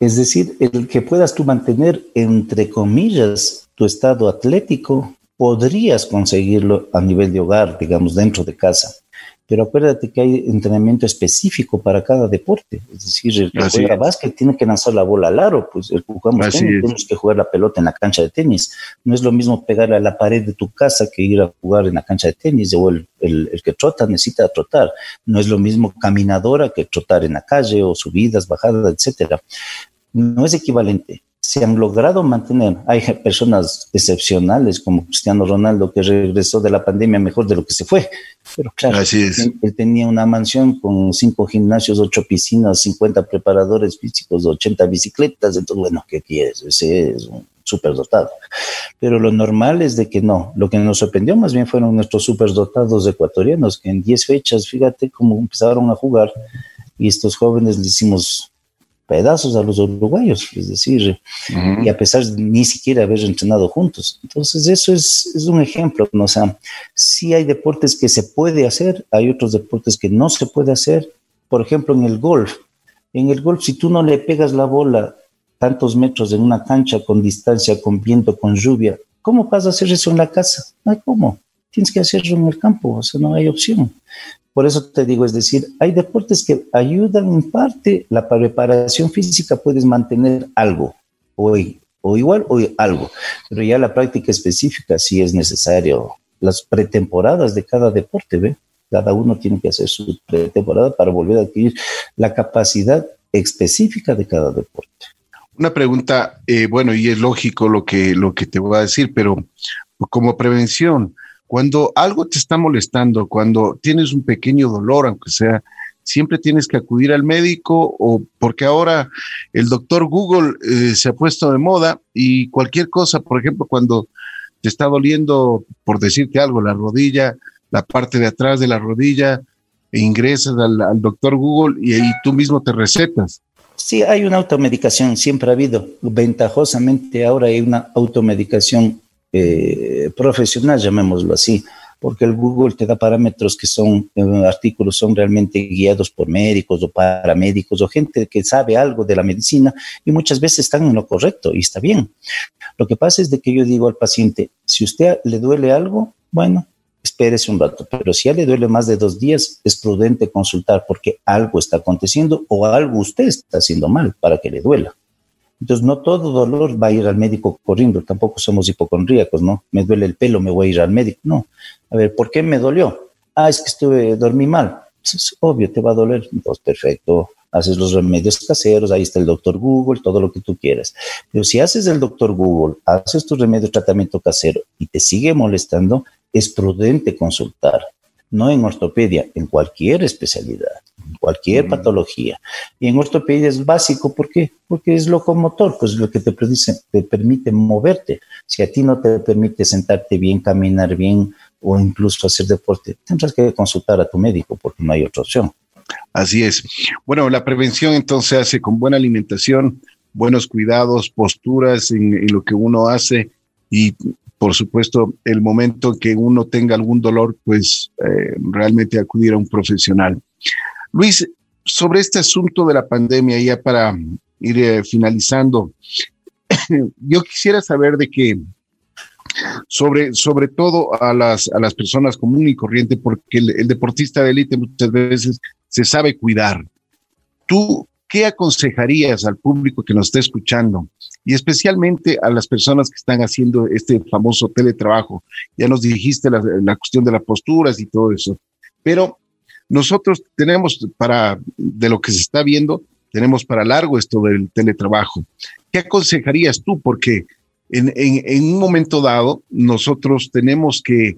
Es decir, el que puedas tú mantener, entre comillas, tu estado atlético, podrías conseguirlo a nivel de hogar, digamos, dentro de casa. Pero acuérdate que hay entrenamiento específico para cada deporte. Es decir, el que juega básquet tiene que lanzar la bola al aro, pues el que jugamos tenis, tenemos que jugar la pelota en la cancha de tenis. No es lo mismo pegarle a la pared de tu casa que ir a jugar en la cancha de tenis, o el, el que trota necesita trotar. No es lo mismo caminadora que trotar en la calle, o subidas, bajadas, etcétera no es equivalente. Se han logrado mantener, hay personas excepcionales como Cristiano Ronaldo que regresó de la pandemia mejor de lo que se fue, pero claro, él tenía una mansión con cinco gimnasios, ocho piscinas, 50 preparadores físicos, 80 bicicletas, entonces bueno, ¿qué quieres? Ese es un superdotado. Pero lo normal es de que no, lo que nos sorprendió más bien fueron nuestros superdotados ecuatorianos que en 10 fechas, fíjate cómo empezaron a jugar. Y estos jóvenes le hicimos pedazos a los uruguayos, es decir, y a pesar de ni siquiera haber entrenado juntos. Entonces, eso es, es, un ejemplo, ¿no? O sea, sí hay deportes que se puede hacer, hay otros deportes que no se puede hacer. Por ejemplo, en el golf. En el golf, si tú no le pegas la bola tantos metros en una cancha con distancia, con viento, con lluvia, ¿cómo vas a hacer eso en la casa? No hay cómo. Tienes que hacerlo en el campo, o sea, no hay opción. Por eso te digo, es decir, hay deportes que ayudan en parte, la preparación física puedes mantener algo, o, o igual o algo, pero ya la práctica específica sí es necesario. Las pretemporadas de cada deporte, ¿ve? Cada uno tiene que hacer su pretemporada para volver a adquirir la capacidad específica de cada deporte. Una pregunta, eh, bueno, y es lógico lo que, lo que te voy a decir, pero como prevención, cuando algo te está molestando, cuando tienes un pequeño dolor, aunque sea, siempre tienes que acudir al médico o porque ahora el doctor Google eh, se ha puesto de moda y cualquier cosa, por ejemplo, cuando te está doliendo, por decirte algo, la rodilla, la parte de atrás de la rodilla, e ingresas al, al doctor Google y ahí tú mismo te recetas. Sí, hay una automedicación, siempre ha habido. Ventajosamente ahora hay una automedicación eh, profesional, llamémoslo así, porque el Google te da parámetros que son, eh, artículos son realmente guiados por médicos o paramédicos o gente que sabe algo de la medicina y muchas veces están en lo correcto y está bien. Lo que pasa es de que yo digo al paciente, si usted le duele algo, bueno, espérese un rato, pero si ya le duele más de dos días, es prudente consultar porque algo está aconteciendo o algo usted está haciendo mal para que le duela. Entonces, no todo dolor va a ir al médico corriendo, tampoco somos hipocondríacos, ¿no? Me duele el pelo, me voy a ir al médico. No. A ver, ¿por qué me dolió? Ah, es que estuve, dormí mal. Pues es obvio, te va a doler. Entonces, perfecto. haces los remedios caseros, ahí está el doctor Google, todo lo que tú quieras. Pero si haces el doctor Google, haces tu remedio tratamiento casero y te sigue molestando, es prudente consultar no en ortopedia, en cualquier especialidad, cualquier mm. patología. Y en ortopedia es básico, ¿por qué? Porque es locomotor, pues lo que te, te permite moverte. Si a ti no te permite sentarte bien, caminar bien o incluso hacer deporte, tendrás que consultar a tu médico porque no hay otra opción. Así es. Bueno, la prevención entonces se hace con buena alimentación, buenos cuidados, posturas en, en lo que uno hace y por supuesto, el momento que uno tenga algún dolor, pues eh, realmente acudir a un profesional. Luis, sobre este asunto de la pandemia, ya para ir eh, finalizando, [COUGHS] yo quisiera saber de qué, sobre, sobre todo a las, a las personas común y corriente, porque el, deportista de élite muchas veces se sabe cuidar. ¿Tú qué aconsejarías al público que nos está escuchando? y especialmente a las personas que están haciendo este famoso teletrabajo. Ya nos dijiste la cuestión de las posturas y todo eso, pero nosotros tenemos para, de lo que se está viendo, tenemos para largo esto del teletrabajo. ¿Qué aconsejarías tú? Porque en, en, un momento dado nosotros tenemos que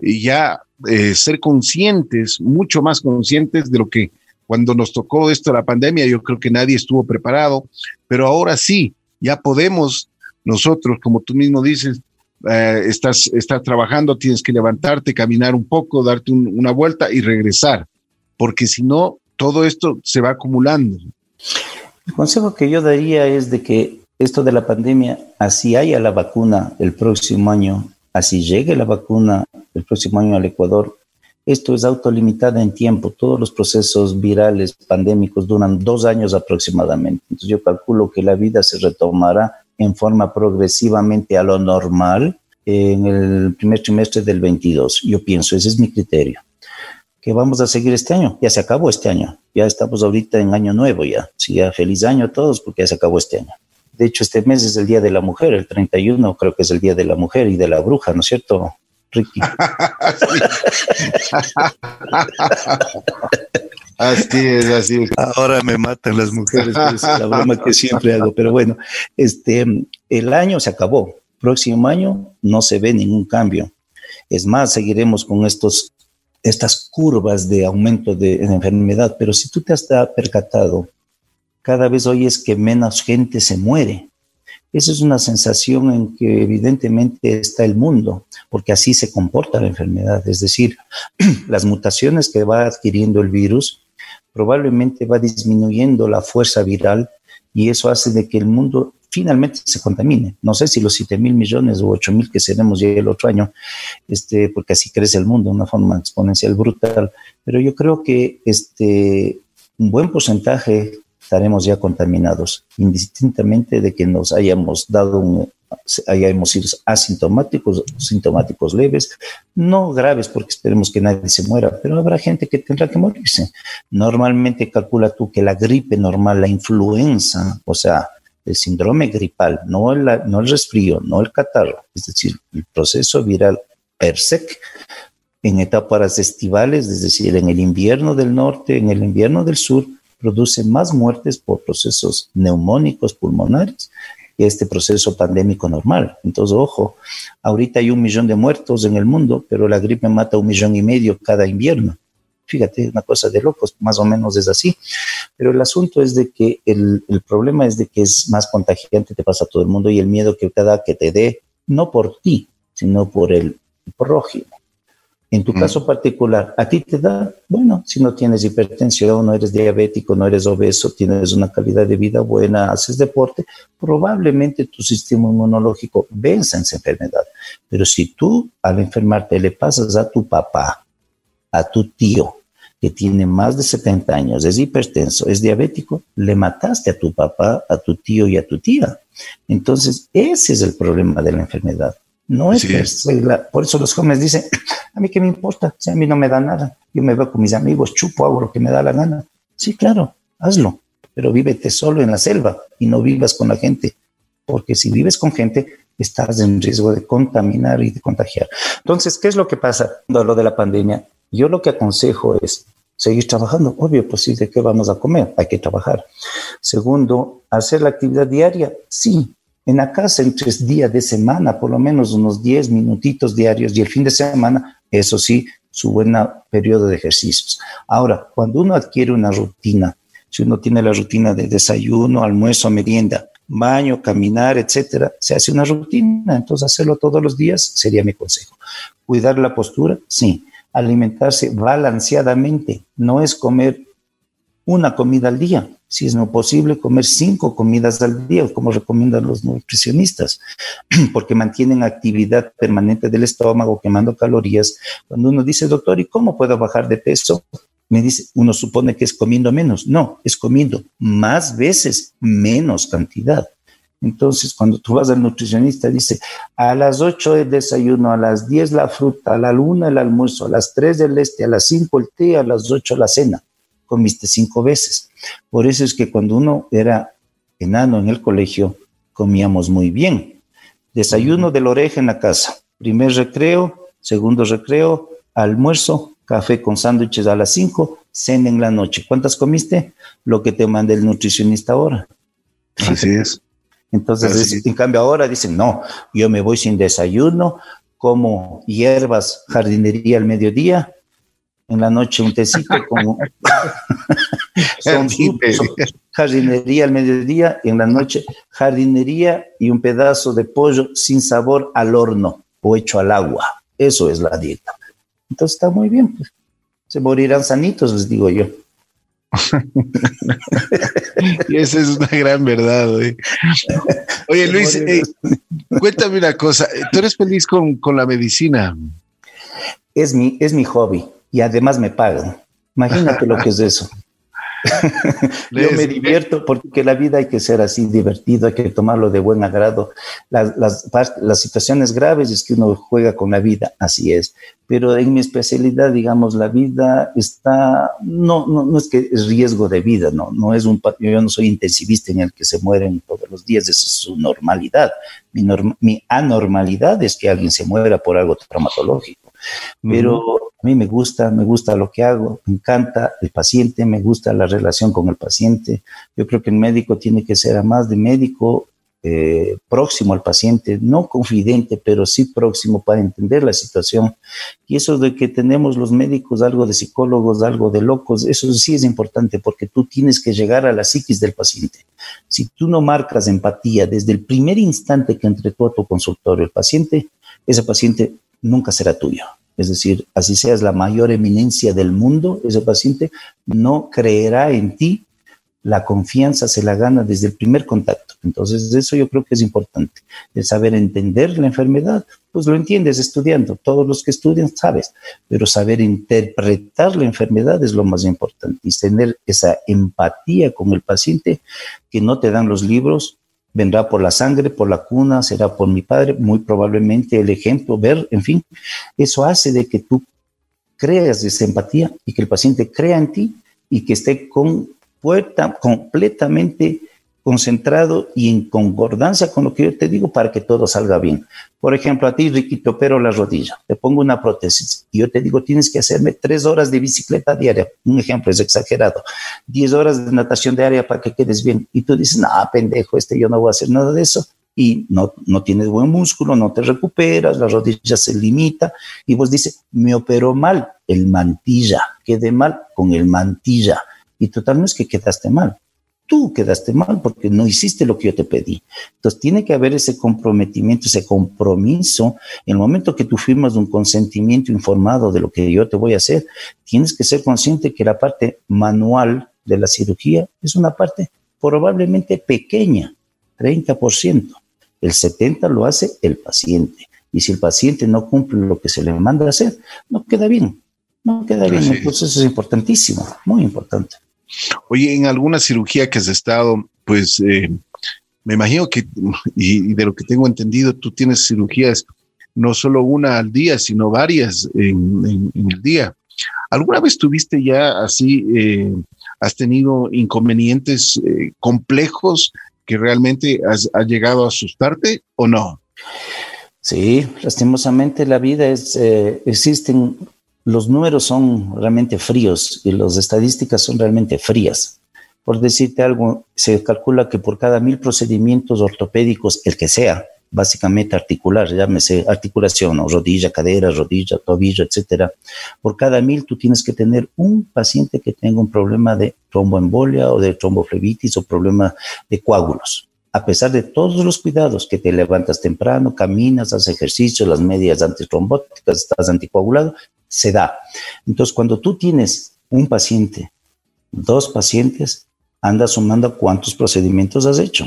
ya eh, ser conscientes, mucho más conscientes de lo que cuando nos tocó esto la pandemia, yo creo que nadie estuvo preparado, pero ahora sí, ya podemos nosotros, como tú mismo dices, eh, estás, trabajando, tienes que levantarte, caminar un poco, darte una vuelta y regresar, porque si no, todo esto se va acumulando. El consejo que yo daría es de que esto de la pandemia, así haya la vacuna el próximo año, así llegue la vacuna el próximo año al Ecuador, esto es autolimitada en tiempo. Todos los procesos virales pandémicos duran dos años aproximadamente. Entonces yo calculo que la vida se retomará en forma progresivamente a lo normal en el primer trimestre del 22. Yo pienso, ese es mi criterio. Que vamos a seguir este año. Ya se acabó este año. Ya estamos ahorita en año nuevo ya. Sí, ya feliz año a todos porque ya se acabó este año. De hecho, este mes es el Día de la Mujer, el 31 creo que es el Día de la Mujer y de la Bruja, ¿no es cierto, Ricky. [LAUGHS] [LAUGHS] así es, así es. Ahora me matan las mujeres, es la broma que siempre hago. Pero bueno, este, el año se acabó. Próximo año no se ve ningún cambio. Es más, seguiremos con estos, estas curvas de aumento de, de enfermedad. Pero si tú te has percatado, cada vez oyes que menos gente se muere. Esa es una sensación en que evidentemente está el mundo, porque así se comporta la enfermedad. Es decir, [CLEARS THROAT] las mutaciones que va adquiriendo el virus probablemente va disminuyendo la fuerza viral y eso hace de que el mundo finalmente se contamine. No sé si los 7 mil millones o 8 mil que seremos ya el otro año, este, porque así crece el mundo de una forma exponencial brutal. Pero yo creo que este, un buen porcentaje estaremos ya contaminados, indistintamente de que nos hayamos dado un, hayamos sido asintomáticos, sintomáticos leves, no graves, porque esperemos que nadie se muera, pero habrá gente que tendrá que morirse. Normalmente calcula tú que la gripe normal, la influenza, o sea, el síndrome gripal, no el, no el resfrío, no el catarro, es decir, el proceso viral per se, en etapas estivales, es decir, en el invierno del norte, en el invierno del sur, produce más muertes por procesos neumónicos pulmonares este proceso pandémico normal. Entonces, ojo, ahorita hay un millón de muertos en el mundo, pero la gripe mata un millón y medio cada invierno. Fíjate, una cosa de locos, más o menos es así. Pero el asunto es de que el, el problema es de que es más contagiante, te pasa a todo el mundo y el miedo que cada que te dé, no por ti, sino por el prójimo. En tu mm. caso particular, ¿a ti te da? Bueno, si no tienes hipertensión, no eres diabético, no eres obeso, tienes una calidad de vida buena, haces deporte, probablemente tu sistema inmunológico venza esa enfermedad. Pero si tú al enfermarte le pasas a tu papá, a tu tío, que tiene más de 70 años, es hipertenso, es diabético, le mataste a tu papá, a tu tío y a tu tía. Entonces, ese es el problema de la enfermedad. No es, que por eso los jóvenes dicen, a mí qué me importa, si a mí no me da nada, yo me veo con mis amigos, chupo, hago lo que me da la gana. Sí, claro, hazlo, pero vívete solo en la selva y no vivas con la gente, porque si vives con gente, estás en riesgo de contaminar y de contagiar. Entonces, ¿qué es lo que pasa cuando hablo de la pandemia? Yo lo que aconsejo es, seguir trabajando. Obvio, pues sí, ¿de qué vamos a comer? Hay que trabajar. Segundo, hacer la actividad diaria. Sí, en la en tres días de semana, por lo menos unos 10 minutitos diarios y el fin de semana, eso sí, su buen periodo de ejercicios. Ahora, cuando uno adquiere una rutina, si uno tiene la rutina de desayuno, almuerzo, merienda, baño, caminar, etcétera, se hace una rutina. Entonces, hacerlo todos los días sería mi consejo. Cuidar la postura, sí. Alimentarse balanceadamente, no es comer una comida al día, si es no posible, comer cinco comidas al día, como recomiendan los nutricionistas, [CLEARS THROAT] porque mantienen actividad permanente del estómago, quemando calorías. Cuando uno dice, doctor, ¿y cómo puedo bajar de peso? Me dice, uno supone que es comiendo menos. No, es comiendo más veces, menos cantidad. Entonces, cuando tú vas al nutricionista, dice, a las 8 el desayuno, a las 10 la fruta, a la 1 el almuerzo, a las 3 del este, a las 5 el té, a las 8 la cena comiste cinco veces. Por eso es que cuando uno era enano en el colegio, comíamos muy bien. Desayuno de la oreja en la casa, primer recreo, segundo recreo, almuerzo, café con sándwiches a las cinco, cena en la noche. ¿Cuántas comiste? Lo que te manda el nutricionista ahora. Así es. Entonces, en cambio ahora dicen, no, yo me voy sin desayuno, como hierbas, jardinería al mediodía, en la noche un tecito [LAUGHS] como son, [LAUGHS] jardinería al mediodía y en la noche jardinería y un pedazo de pollo sin sabor al horno o hecho al agua. Eso es la dieta. Entonces está muy bien. Pues. Se morirán sanitos, les digo yo. [LAUGHS] y esa es una gran verdad. Oye, Luis, eh, cuéntame una cosa. ¿Tú eres feliz con, con la medicina? Es mi, es mi hobby y además me pagan. Imagínate lo que es eso. [LAUGHS] Yo me divierto porque la vida hay que ser así divertido, hay que tomarlo de buen agrado. Las, las, situaciones graves es que uno juega con la vida, así es. Pero en mi especialidad, digamos, la vida está, no, no, no es que es riesgo de vida, no, no es un, yo no soy intensivista en el que se mueren todos los días, esa es su normalidad. Mi, mi anormalidad es que alguien se muera por algo traumatológico. Pero a mí me gusta, me gusta lo que hago, me encanta el paciente, me gusta la relación con el paciente. Yo creo que el médico tiene que ser además de médico eh, próximo al paciente, no confidente, pero sí próximo para entender la situación. Y eso de que tenemos los médicos algo de psicólogos, algo de locos, eso sí es importante porque tú tienes que llegar a la psiquis del paciente. Si tú no marcas empatía desde el primer instante que entregó a tu consultorio el paciente, ese paciente nunca será tuyo. Es decir, así seas la mayor eminencia del mundo, ese paciente no creerá en ti, la confianza se la gana desde el primer contacto. Entonces, eso yo creo que es importante, el saber entender la enfermedad, pues lo entiendes estudiando, todos los que estudian sabes, pero saber interpretar la enfermedad es lo más importante y tener esa empatía con el paciente que no te dan los libros, vendrá por la sangre, por la cuna, será por mi padre, muy probablemente el ejemplo, ver, en fin, eso hace de que tú creas esa empatía y que el paciente crea en ti y que esté con puerta completamente concentrado y en concordancia con lo que yo te digo para que todo salga bien. Por ejemplo, a ti, Ricky, te opero la rodilla, te pongo una prótesis y yo te digo, tienes que hacerme tres horas de bicicleta diaria. Un ejemplo, es exagerado. Diez horas de natación diaria para que quedes bien. Y tú dices, no, pendejo, este yo no voy a hacer nada de eso. Y no, no tienes buen músculo, no te recuperas, la rodilla se limita. Y vos dices, me operó mal el mantilla, quedé mal con el mantilla. Y total no es que quedaste mal, tú quedaste mal porque no hiciste lo que yo te pedí. Entonces tiene que haber ese comprometimiento, ese compromiso. En el momento que tú firmas un consentimiento informado de lo que yo te voy a hacer, tienes que ser consciente que la parte manual de la cirugía es una parte probablemente pequeña, 30%. El 70% lo hace el paciente. Y si el paciente no cumple lo que se le manda a hacer, no queda bien. No queda bien. Entonces es importantísimo, muy importante. Oye, en alguna cirugía que has estado, pues eh, me imagino que, y, de lo que tengo entendido, tú tienes cirugías no solo una al día, sino varias en, el día. ¿Alguna vez tuviste ya así, eh, has tenido inconvenientes eh, complejos que realmente has, llegado a asustarte o no? Sí, lastimosamente la vida es, existen los números son realmente fríos y las estadísticas son realmente frías. Por decirte algo, se calcula que por cada mil procedimientos ortopédicos, el que sea, básicamente articular, llámese articulación, rodilla, cadera, rodilla, tobillo, etcétera. Por cada mil tú tienes que tener un paciente que tenga un problema de tromboembolia o de tromboflebitis o problema de coágulos. A pesar de todos los cuidados, que te levantas temprano, caminas, haces ejercicio, las medias antitrombóticas, estás anticoagulado, se da. Entonces, cuando tú tienes un paciente, dos pacientes, anda sumando cuántos procedimientos has hecho.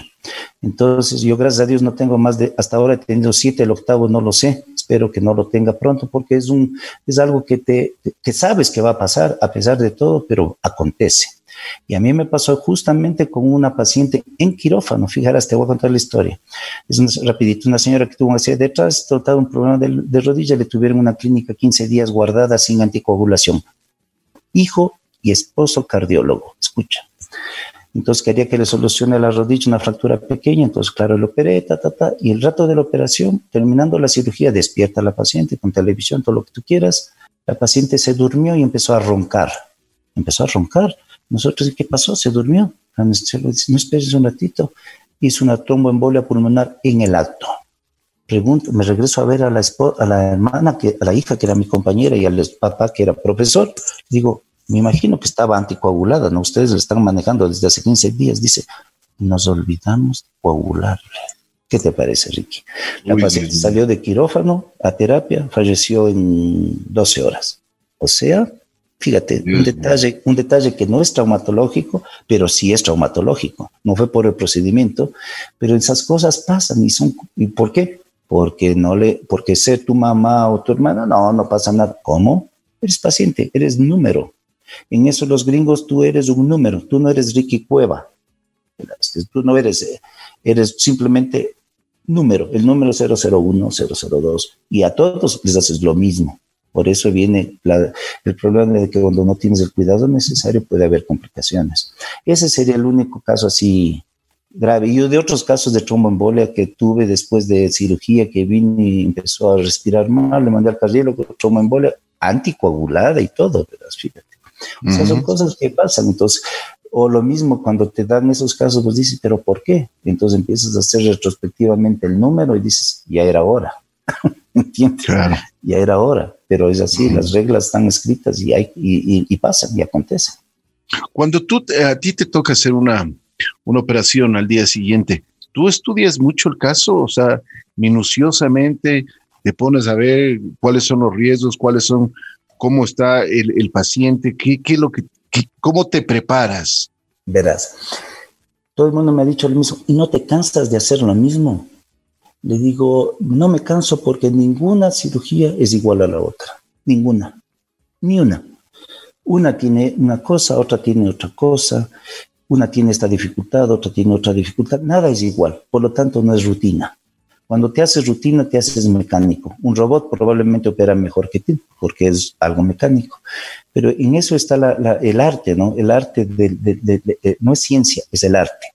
Entonces, yo gracias a Dios no tengo más de, hasta ahora he tenido siete, el octavo no lo sé, espero que no lo tenga pronto porque es un, es algo que te, que sabes que va a pasar a pesar de todo, pero acontece. Y a mí me pasó justamente con una paciente en quirófano, fijarás, te voy a contar la historia. Es una, rapidito, una señora que tuvo un accidente detrás, tratado un problema de, de rodilla, le tuvieron una clínica 15 días guardada sin anticoagulación. Hijo y esposo cardiólogo, escucha entonces quería que le solucione la rodilla, una fractura pequeña, entonces claro, lo operé, ta, ta, ta, y el rato de la operación, terminando la cirugía, despierta a la paciente con televisión, todo lo que tú quieras, la paciente se durmió y empezó a roncar, empezó a roncar. Nosotros, ¿qué pasó? Se durmió. La dice, no esperes un ratito, hizo una tromboembolia pulmonar en el acto. Pregunto, me regreso a ver a la, a la hermana, que, a la hija que era mi compañera y al papá que era profesor. Digo, me imagino que estaba anticoagulada, ¿no? Ustedes la están manejando desde hace 15 días. Dice, nos olvidamos de coagularle. ¿Qué te parece, Ricky? La paciente salió de quirófano a terapia, falleció en 12 horas. O sea, fíjate, un detalle, un detalle que no es traumatológico, pero sí es traumatológico. No fue por el procedimiento, pero esas cosas pasan y son. ¿Y por qué? Porque no le, porque ser tu mamá o tu hermana, no, no pasa nada. ¿Cómo? Eres paciente, eres número. En eso los gringos, tú eres un número, tú no eres Ricky Cueva. Tú no eres, eh, eres simplemente número, el número 001, 002, y a todos les haces lo mismo. Por eso viene el problema de que cuando no tienes el cuidado necesario puede haber complicaciones. Ese sería el único caso así grave. Y de otros casos de tromboembolia que tuve después de cirugía que vine y empezó a respirar mal, le mandé al cardiólogo tromboembolia anticoagulada y todo, fíjate. O sea, son cosas que pasan. Entonces, o lo mismo cuando te dan esos casos, pues dices, pero ¿por qué? entonces empiezas a hacer retrospectivamente el número y dices, ya era hora. [LAUGHS] ¿Entiendes? Ya era hora. Pero es así, las reglas están escritas y, hay, y, pasan y acontecen. Cuando tú, a ti te toca hacer una, una operación al día siguiente, ¿tú estudias mucho el caso? O sea, minuciosamente te pones a ver cuáles son los riesgos, cuáles son cómo está el, paciente, ¿Qué, qué, lo que, cómo te preparas. Verás, todo el mundo me ha dicho lo mismo, y no te cansas de hacer lo mismo. Le digo, no me canso porque ninguna cirugía es igual a la otra, ninguna, ni una. Una tiene una cosa, otra tiene otra cosa, una tiene esta dificultad, otra tiene otra dificultad, nada es igual, por lo tanto no es rutina. Cuando te haces rutina, te haces mecánico. Un robot probablemente opera mejor que ti, porque es algo mecánico. Pero en eso está el arte, ¿no? El arte de, no es ciencia, es el arte.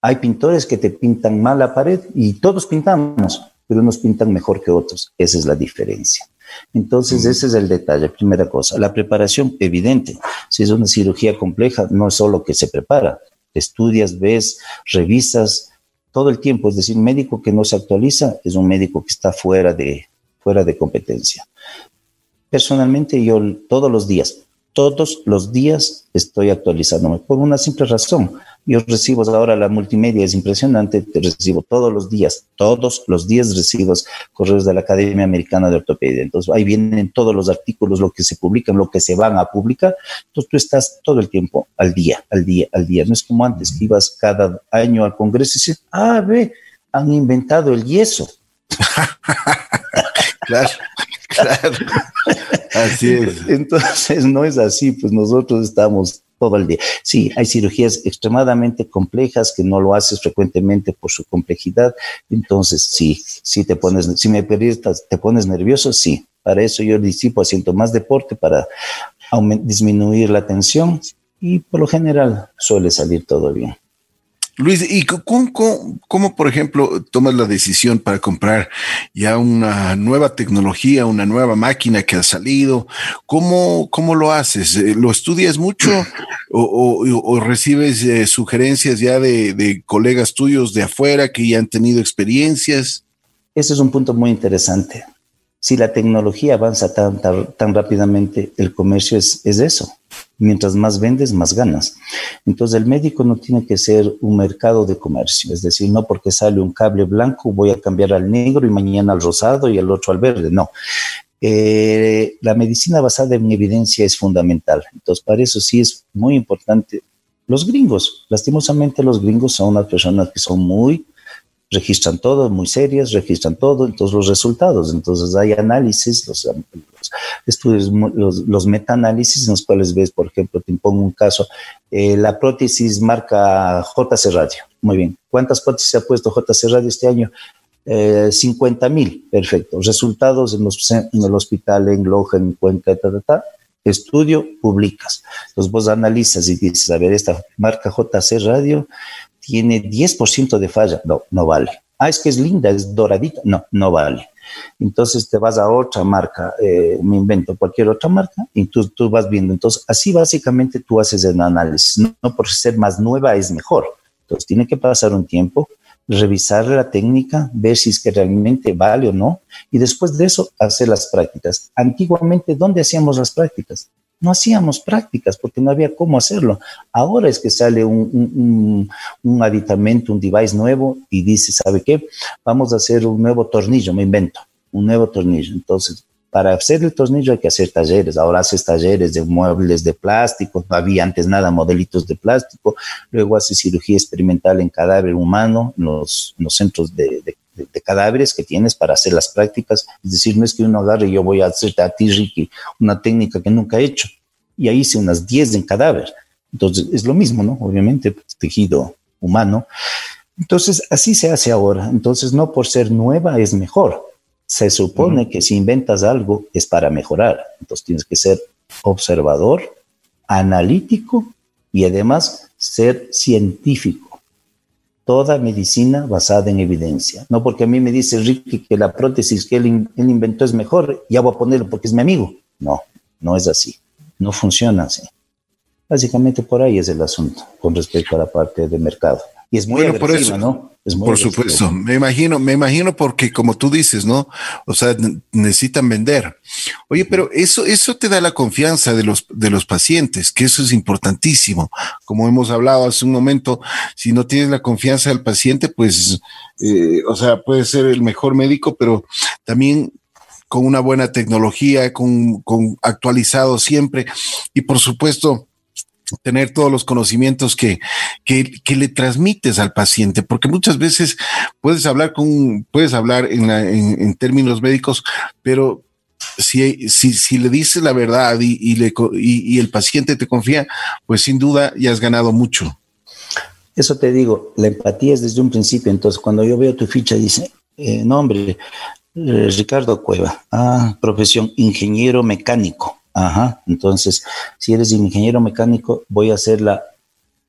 Hay pintores que te pintan mal la pared y todos pintamos, pero unos pintan mejor que otros. Esa es la diferencia. Entonces, ese es el detalle, primera cosa. La preparación, evidente. Si es una cirugía compleja, no es solo que se prepara. Estudias, ves, revisas, todo el tiempo. Es decir, un médico que no se actualiza es un médico que está fuera de, fuera de competencia. Personalmente, yo todos los días, todos los días estoy actualizándome por una simple razón. Yo recibo ahora la multimedia, es impresionante, recibo todos los días, todos los días recibo correos de la Academia Americana de Ortopedia. Entonces ahí vienen todos los artículos, lo que se publican, lo que se van a publicar. Entonces tú estás todo el tiempo al día, al día, al día. No es como antes que ibas cada año al Congreso y dices, ah, ve, han inventado el yeso. [LAUGHS] claro, claro. Así es. Entonces no es así, pues nosotros estamos todo el día. Sí, hay cirugías extremadamente complejas que no lo haces frecuentemente por su complejidad. Entonces, sí, sí te pones, si me pierdes, te pones nervioso, sí. Para eso yo disipo haciendo más deporte para disminuir la tensión y por lo general suele salir todo bien. Luis, ¿y cómo, por ejemplo, tomas la decisión para comprar ya una nueva tecnología, una nueva máquina que ha salido? ¿Cómo, cómo lo haces? Eh, ¿Lo estudias mucho [CLEARS THROAT] o, recibes eh, sugerencias ya de, de colegas tuyos de afuera que ya han tenido experiencias? Ese es un punto muy interesante. Si la tecnología avanza tan, tan, rápidamente, el comercio es, es, eso. Mientras más vendes, más ganas. Entonces el médico no tiene que ser un mercado de comercio, es decir, no porque sale un cable blanco voy a cambiar al negro y mañana al rosado y al otro al verde, no. Eh, la medicina basada en evidencia es fundamental. Entonces, para eso sí es muy importante. Los gringos, lastimosamente los gringos son unas personas que son muy registran todo, muy serias, registran todo, entonces los resultados, entonces hay análisis, los, estudios, los, los metaanálisis en los cuales ves, por ejemplo, te impongo un caso, eh, la prótesis marca JC Radio, muy bien, ¿cuántas prótesis ha puesto JC Radio este año? Eh, 50 mil, perfecto, resultados en, los, en el hospital, en Loja, en Cuenca, ta, estudio, publicas. Entonces vos analizas y dices, a ver, esta marca JC Radio tiene 10% de falla, no, no vale. Ah, es que es linda, es doradita, no, no vale. Entonces te vas a otra marca, eh, me invento cualquier otra marca y tú, tú vas viendo. Entonces, así básicamente tú haces el análisis. No, no por ser más nueva es mejor. Entonces, tiene que pasar un tiempo, revisar la técnica, ver si es que realmente vale o no, y después de eso hacer las prácticas. Antiguamente, ¿dónde hacíamos las prácticas? No hacíamos prácticas porque no había cómo hacerlo. Ahora es que sale un, un, aditamento, un device nuevo y dice, ¿sabe qué? Vamos a hacer un nuevo tornillo, me invento, un nuevo tornillo. Entonces, para hacer el tornillo hay que hacer talleres. Ahora haces talleres de muebles de plástico, no había antes nada, modelitos de plástico. Luego hace cirugía experimental en cadáver humano, en los, centros de, de, cadáveres que tienes para hacer las prácticas. Es decir, no es que uno agarre y yo voy a hacerte a ti, Ricky, una técnica que nunca he hecho. Y ahí hice unas 10 en cadáver. Entonces, es lo mismo, ¿no? Obviamente, pues, tejido humano. Entonces, así se hace ahora. Entonces, no por ser nueva es mejor se supone que si inventas algo es para mejorar. Entonces tienes que ser observador, analítico y además ser científico. Toda medicina basada en evidencia. No porque a mí me dice Ricky que la prótesis que él, inventó es mejor, ya voy a ponerlo porque es mi amigo. No, no es así. No funciona así. Básicamente por ahí es el asunto con respecto a la parte de mercado. Y es muy bueno, por eso, ¿no? por supuesto, me imagino, me imagino porque como tú dices, ¿no? O sea, necesitan vender. Oye, pero eso, eso te da la confianza de los, de los pacientes, que eso es importantísimo. Como hemos hablado hace un momento, si no tienes la confianza del paciente, pues, eh, o sea, puede ser el mejor médico, pero también con una buena tecnología, con, con actualizado siempre. Y por supuesto, tener todos los conocimientos que, que, le transmites al paciente, porque muchas veces puedes hablar con, puedes hablar en, en, términos médicos, pero si, si, si, le dices la verdad y, el paciente te confía, pues sin duda ya has ganado mucho. Eso te digo, la empatía es desde un principio. Entonces, cuando yo veo tu ficha, dice, eh, nombre, eh, Ricardo Cueva, ah, profesión ingeniero mecánico. Ajá, entonces, si eres ingeniero mecánico, voy a hacerla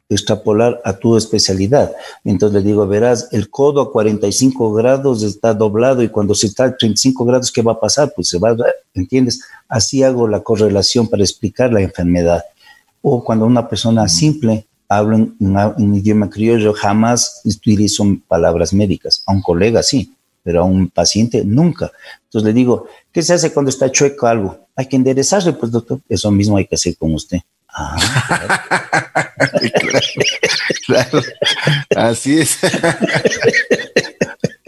extrapolar a tu especialidad. Entonces le digo, verás, el codo a 45 grados está doblado y cuando se está a 35 grados, ¿qué va a pasar? Pues se va a, ¿entiendes? Así hago la correlación para explicar la enfermedad. O cuando una persona simple habla en, un idioma criollo, jamás utilizo palabras médicas. A un colega sí, pero a un paciente nunca. Entonces le digo, ¿qué se hace cuando está chueco algo? Hay que enderezarle, pues doctor, eso mismo hay que hacer con usted. Ah, [LAUGHS] claro. Así es.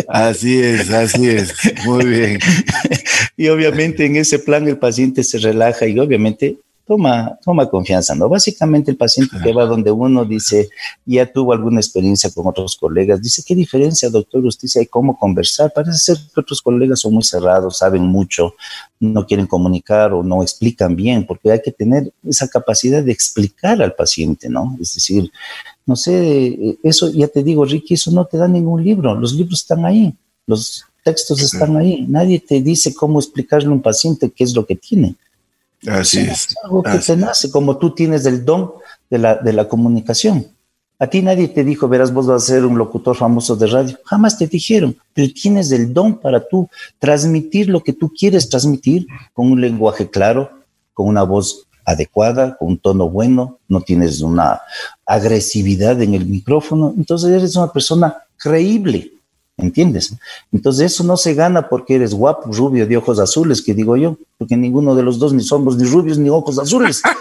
Así es, así es. Muy bien. [LAUGHS] Y obviamente en ese plan el paciente se relaja y obviamente toma, toma confianza, ¿no? Básicamente el paciente que va donde uno dice, ya tuvo alguna experiencia con otros colegas, dice, ¿qué diferencia, doctor? Usted dice, hay cómo conversar. Parece ser que otros colegas son muy cerrados, saben mucho, no quieren comunicar o no explican bien, porque hay que tener esa capacidad de explicar al paciente, ¿no? Es decir, no sé, eso ya te digo, Ricky, eso no te da ningún libro, los libros están ahí, los textos están ahí, nadie te dice cómo explicarle a un paciente qué es lo que tiene. Así es. algo que te nace, como tú tienes el don de la, de la comunicación. A ti nadie te dijo, verás, vos vas a ser un locutor famoso de radio. Jamás te dijeron, pero tienes el don para tú transmitir lo que tú quieres transmitir con un lenguaje claro, con una voz adecuada, con un tono bueno, no tienes una agresividad en el micrófono, entonces eres una persona creíble, ¿entiendes? Entonces eso no se gana porque eres guapo, rubio, de ojos azules, que digo yo, porque ninguno de los dos ni somos ni rubios ni ojos azules. [LAUGHS]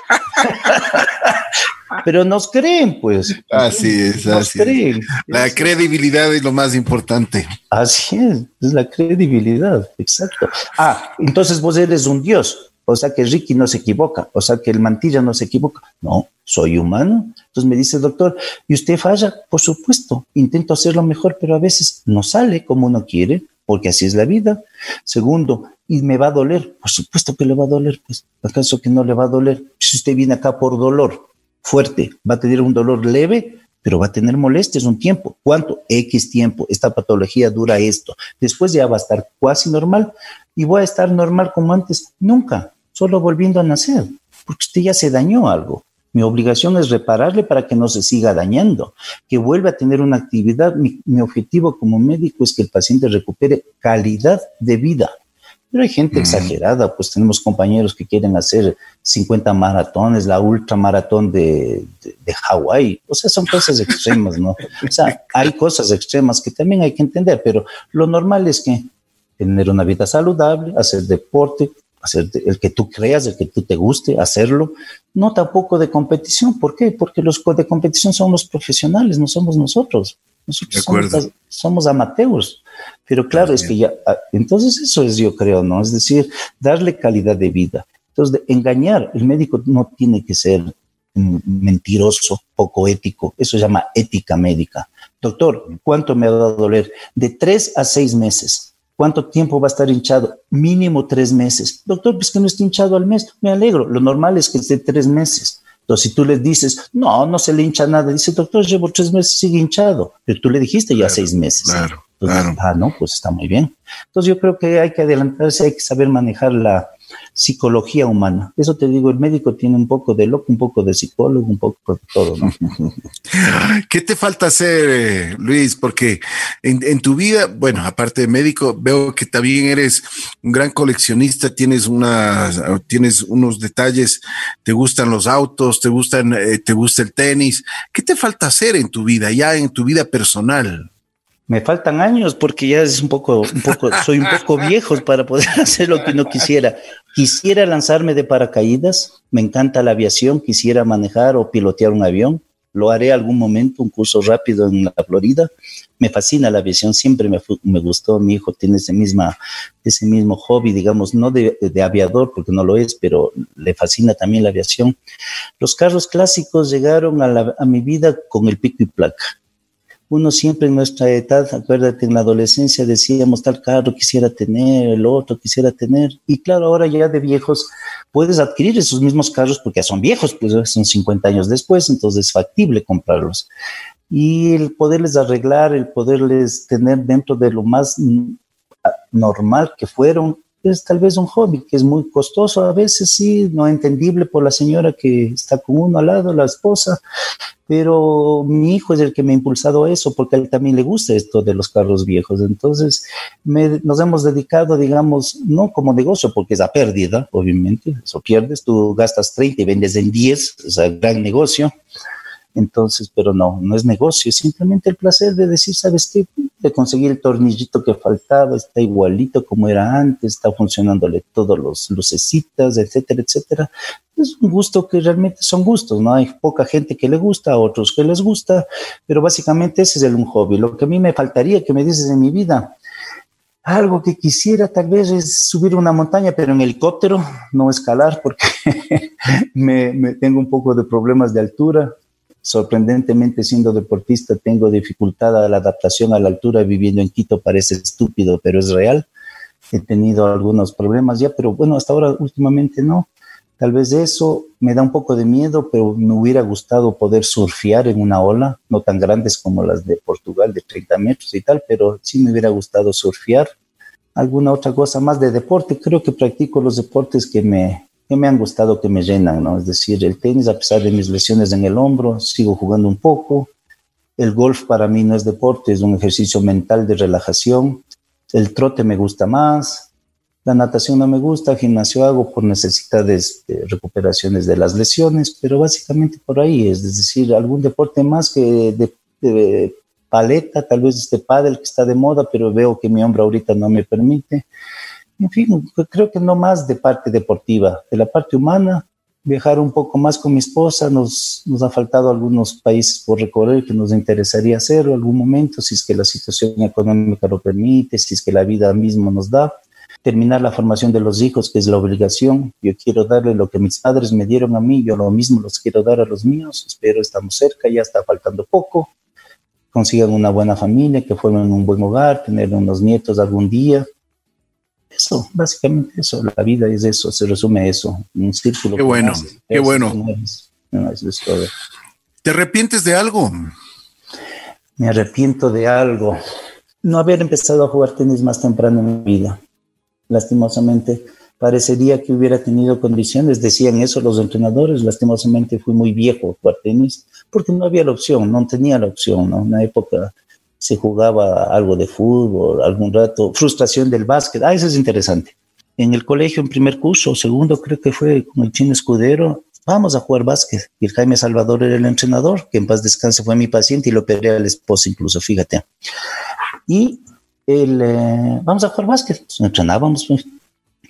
Pero nos creen, pues. Así es, así creen. La credibilidad es lo más importante. Así es, es la credibilidad, exacto. Ah, entonces vos eres un dios. O sea que Ricky no se equivoca, o sea que el mantilla no se equivoca. No, soy humano. Entonces me dice doctor, ¿y usted falla? Por supuesto, intento hacerlo mejor, pero a veces no sale como uno quiere, porque así es la vida. Segundo, ¿y me va a doler? Por supuesto que le va a doler, pues, ¿acaso que no le va a doler? Si usted viene acá por dolor fuerte, va a tener un dolor leve, pero va a tener molestias un tiempo. ¿Cuánto? X tiempo. Esta patología dura esto. Después ya va a estar casi normal y voy a estar normal como antes. Nunca solo volviendo a nacer, porque usted ya se dañó algo. Mi obligación es repararle para que no se siga dañando, que vuelva a tener una actividad. Mi, objetivo como médico es que el paciente recupere calidad de vida. Pero hay gente mm. exagerada, pues tenemos compañeros que quieren hacer 50 maratones, la ultramaratón de, de, de Hawái. O sea, son cosas [LAUGHS] extremas, ¿no? O sea, hay cosas extremas que también hay que entender, pero lo normal es que tener una vida saludable, hacer deporte, hacer el que tú creas, el que tú te guste, hacerlo. No tampoco de competición. ¿Por qué? Porque los de competición son los profesionales, no somos nosotros. Nosotros somos, somos, amateurs. Pero claro, es que ya, ah, entonces eso es yo creo, ¿no? Es decir, darle calidad de vida. Entonces, de engañar, el médico no tiene que ser mentiroso, poco ético. Eso se llama ética médica. Doctor, ¿cuánto me va a doler? De tres a seis meses ¿Cuánto tiempo va a estar hinchado? Mínimo tres meses. Doctor, pues que no esté hinchado al mes. Me alegro. Lo normal es que esté tres meses. Entonces, si tú le dices, no, no se le hincha nada, dice, doctor, llevo tres meses, sigue hinchado. Pero tú le dijiste ya seis meses. Claro, claro. Ah, no, pues está muy bien. Entonces, yo creo que hay que adelantarse, hay que saber manejar la, psicología humana. Eso te digo, el médico tiene un poco de loco, un poco de psicólogo, un poco de todo, ¿no? [LAUGHS] ¿Qué te falta hacer, eh, Luis? Porque en, tu vida, bueno, aparte de médico, veo que también eres un gran coleccionista, tienes unas, tienes unos detalles, te gustan los autos, te gustan, eh, te gusta el tenis. ¿Qué te falta hacer en tu vida, ya en tu vida personal? Me faltan años porque ya es un poco, un poco, soy un poco viejo para poder [LAUGHS] hacer lo que no quisiera. Quisiera lanzarme de paracaídas, me encanta la aviación, quisiera manejar o pilotear un avión, lo haré algún momento, un curso rápido en la Florida. Me fascina la aviación, siempre me, me gustó, mi hijo tiene ese, misma, ese mismo hobby, digamos, no de, de, aviador, porque no lo es, pero le fascina también la aviación. Los carros clásicos llegaron a, a mi vida con el pico y placa uno siempre en nuestra edad, acuérdate, en la adolescencia decíamos tal carro quisiera tener, el otro quisiera tener, y claro, ahora ya de viejos puedes adquirir esos mismos carros porque ya son viejos, pues son 50 años después, entonces es factible comprarlos. Y el poderles arreglar, el poderles tener dentro de lo más normal que fueron, es tal vez un hobby que es muy costoso a veces, sí, no entendible por la señora que está con uno al lado, la esposa, pero mi hijo es el que me ha impulsado a eso porque a él también le gusta esto de los carros viejos. Entonces nos hemos dedicado, digamos, no como negocio porque es a pérdida, obviamente, eso pierdes, tú gastas 30 y vendes en 10, es un gran negocio entonces, pero no, no es negocio, es simplemente el placer de decir, ¿sabes qué? De conseguir el tornillito que faltaba, está igualito como era antes, está funcionándole todos los lucecitas, etcétera, etcétera. Es un gusto que realmente son gustos, ¿no? Hay poca gente que le gusta, otros que les gusta, pero básicamente ese es el un hobby. Lo que a mí me faltaría que me dices en mi vida, algo que quisiera tal vez es subir una montaña, pero en helicóptero, no escalar, porque [LAUGHS] me, me, tengo un poco de problemas de altura sorprendentemente siendo deportista tengo dificultad a la adaptación a la altura viviendo en Quito parece estúpido pero es real. He tenido algunos problemas ya pero bueno hasta ahora últimamente no. Tal vez eso me da un poco de miedo pero me hubiera gustado poder surfear en una ola no tan grandes como las de Portugal de 30 metros y tal pero sí me hubiera gustado surfear. Alguna otra cosa más de deporte creo que practico los deportes que me que me han gustado, que me llenan, ¿no? Es decir, el tenis, a pesar de mis lesiones en el hombro, sigo jugando un poco. El golf para mí no es deporte, es un ejercicio mental de relajación. El trote me gusta más. La natación no me gusta, gimnasio hago por necesidades de recuperaciones de las lesiones, pero básicamente por ahí es, decir, algún deporte más que de, paleta, tal vez este pádel que está de moda, pero veo que mi hombro ahorita no me permite. En fin, creo que no más de parte deportiva, de la parte humana, viajar un poco más con mi esposa, nos, nos ha faltado algunos países por recorrer que nos interesaría hacerlo algún momento, si es que la situación económica lo permite, si es que la vida misma nos da terminar la formación de los hijos, que es la obligación. Yo quiero darle lo que mis padres me dieron a mí, yo lo mismo los quiero dar a los míos. Espero estamos cerca, ya está faltando poco. Consigan una buena familia, que formen un buen hogar, tener unos nietos algún día. Eso, básicamente eso, la vida es eso, se resume eso, un círculo. Qué bueno, qué bueno. ¿Te arrepientes de algo? Me arrepiento de algo. No haber empezado a jugar tenis más temprano en mi vida lastimosamente. Parecería que hubiera tenido condiciones, decían eso los entrenadores, lastimosamente fui muy viejo jugar tenis, porque no había la opción, no tenía la opción, ¿no? En una época se jugaba algo de fútbol, algún rato, frustración del básquet, ah, eso es interesante. En el colegio, en primer curso, segundo, creo que fue con el chino escudero, vamos a jugar básquet. Y el Jaime Salvador era el entrenador, que en paz descanse fue mi paciente y lo operé al esposo incluso, fíjate. Y el, eh, vamos a jugar básquet. entrenábamos pues,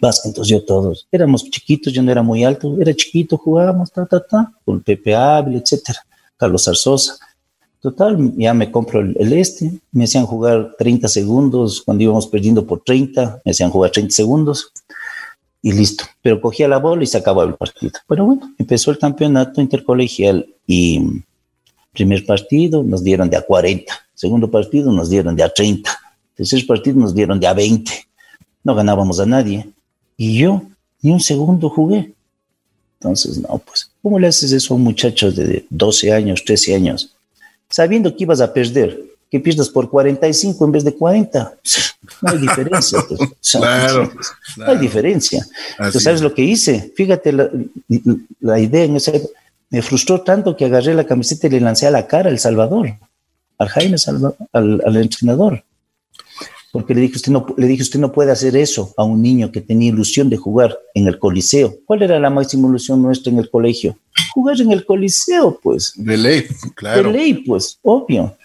básquet, entonces yo todos, éramos chiquitos, yo no era muy alto, era chiquito, jugábamos, ta, ta, ta, con Pepe Ávila, etcétera, Carlos Arzosa. Total, ya me compro el, este, me hacían jugar 30 segundos, cuando íbamos perdiendo por 30, me hacían jugar 30 segundos y listo. Pero cogía la bola y se acababa el partido. Pero bueno, empezó el campeonato intercolegial y primer partido nos dieron de a 40, segundo partido nos dieron de a 30 Tercer partido nos dieron de a 20. No ganábamos a nadie. Y yo ni un segundo jugué. Entonces, no, pues, ¿cómo le haces eso a un muchacho de 12 años, 13 años? Sabiendo que ibas a perder, que pierdas por 45 en vez de 40. [LAUGHS] No hay diferencia. Pues. claro, [LAUGHS] No hay diferencia. Tú sabes lo que hice. Fíjate la, idea en ese me frustró tanto que agarré la camiseta y le lancé a la cara al Salvador, al Jaime Salvador, al entrenador porque le dije, usted no, le dije, usted no puede hacer eso a un niño que tenía ilusión de jugar en el coliseo. ¿Cuál era la máxima ilusión nuestra en el colegio? Jugar en el coliseo, pues. De ley, claro. De ley, pues, obvio.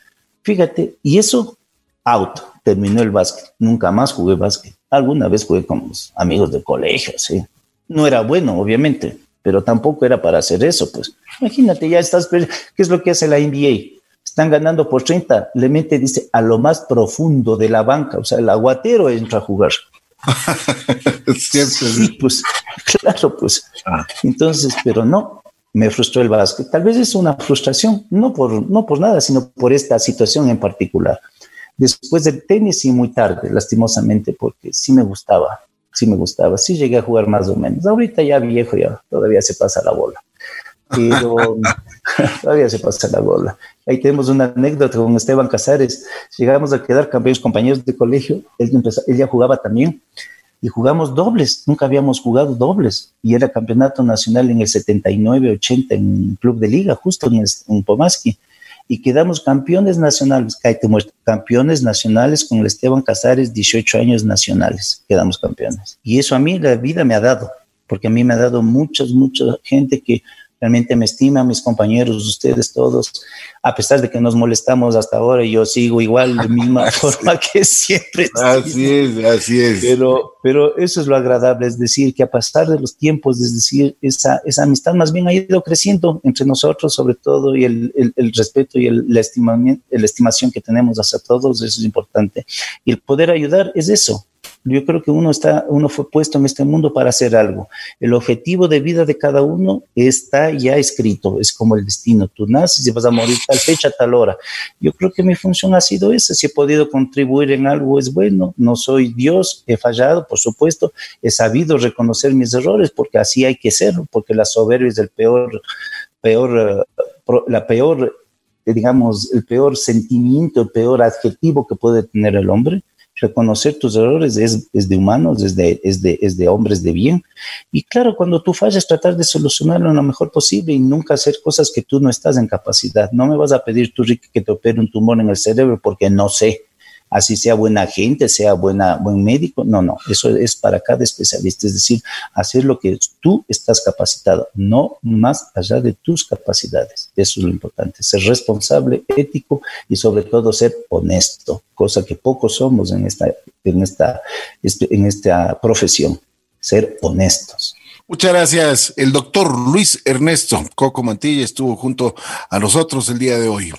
Fíjate, y eso, out, terminó el básquet. Nunca más jugué básquet. Alguna vez jugué con mis amigos del colegio, sí. No era bueno, obviamente, pero tampoco era para hacer eso, pues. Imagínate, ya estás, ¿qué es lo que hace la NBA? Están ganando por 30, le mete, dice, a lo más profundo de la banca, o sea, el aguatero entra a jugar. [LAUGHS] sí, pues, [LAUGHS] claro, pues. Ah. Entonces, pero no, me frustró el básquet. Tal vez es una frustración, no por, no por nada, sino por esta situación en particular. Después del tenis, sí, muy tarde, lastimosamente, porque sí me gustaba, sí me gustaba, sí llegué a jugar más o menos. Ahorita ya viejo, ya todavía se pasa la bola pero [LAUGHS] todavía se pasa la bola. Ahí tenemos una anécdota con Esteban Casares. Llegamos a quedar campeones compañeros de colegio. Él, él ya jugaba también y jugamos dobles. Nunca habíamos jugado dobles y era campeonato nacional en el 79-80 en Club de Liga, justo en, en Pomaski. Y quedamos campeones nacionales, campeones nacionales con el Esteban Casares, 18 años nacionales, quedamos campeones. Y eso a mí la vida me ha dado, porque a mí me ha dado muchas, mucha gente que realmente me estiman mis compañeros, ustedes todos, a pesar de que nos molestamos hasta ahora, yo sigo igual de misma [LAUGHS] forma que siempre. Así es, así es. Pero, pero eso es lo agradable, es decir, que a pasar de los tiempos, es decir, esa, esa amistad más bien ha ido creciendo entre nosotros, sobre todo, y el, el, respeto y el, la, la estimación que tenemos hacia todos, eso es importante. Y el poder ayudar es eso, yo creo que uno está, uno fue puesto en este mundo para hacer algo. El objetivo de vida de cada uno está ya escrito, es como el destino. Tú naces y vas a morir tal fecha, tal hora. Yo creo que mi función ha sido esa. Si he podido contribuir en algo es bueno. No soy Dios, he fallado, por supuesto. He sabido reconocer mis errores porque así hay que serlo, porque la soberbia es el peor, peor, eh, la peor, digamos, el peor sentimiento, el peor adjetivo que puede tener el hombre reconocer tus errores es, de humanos, es de, es, de, es de hombres de bien. Y claro, cuando tú fallas, tratar de solucionarlo lo mejor posible y nunca hacer cosas que tú no estás en capacidad. No me vas a pedir tú, Ricky, que te opere un tumor en el cerebro porque no sé así sea buena gente, sea buena, buen médico. No, no, eso es para cada especialista, es decir, hacer lo que tú estás capacitado, no más allá de tus capacidades. Eso es lo importante, ser responsable, ético y sobre todo ser honesto, cosa que pocos somos en esta, en esta, en esta profesión, ser honestos. Muchas gracias. El doctor Luis Ernesto Coco Mantilla estuvo junto a nosotros el día de hoy.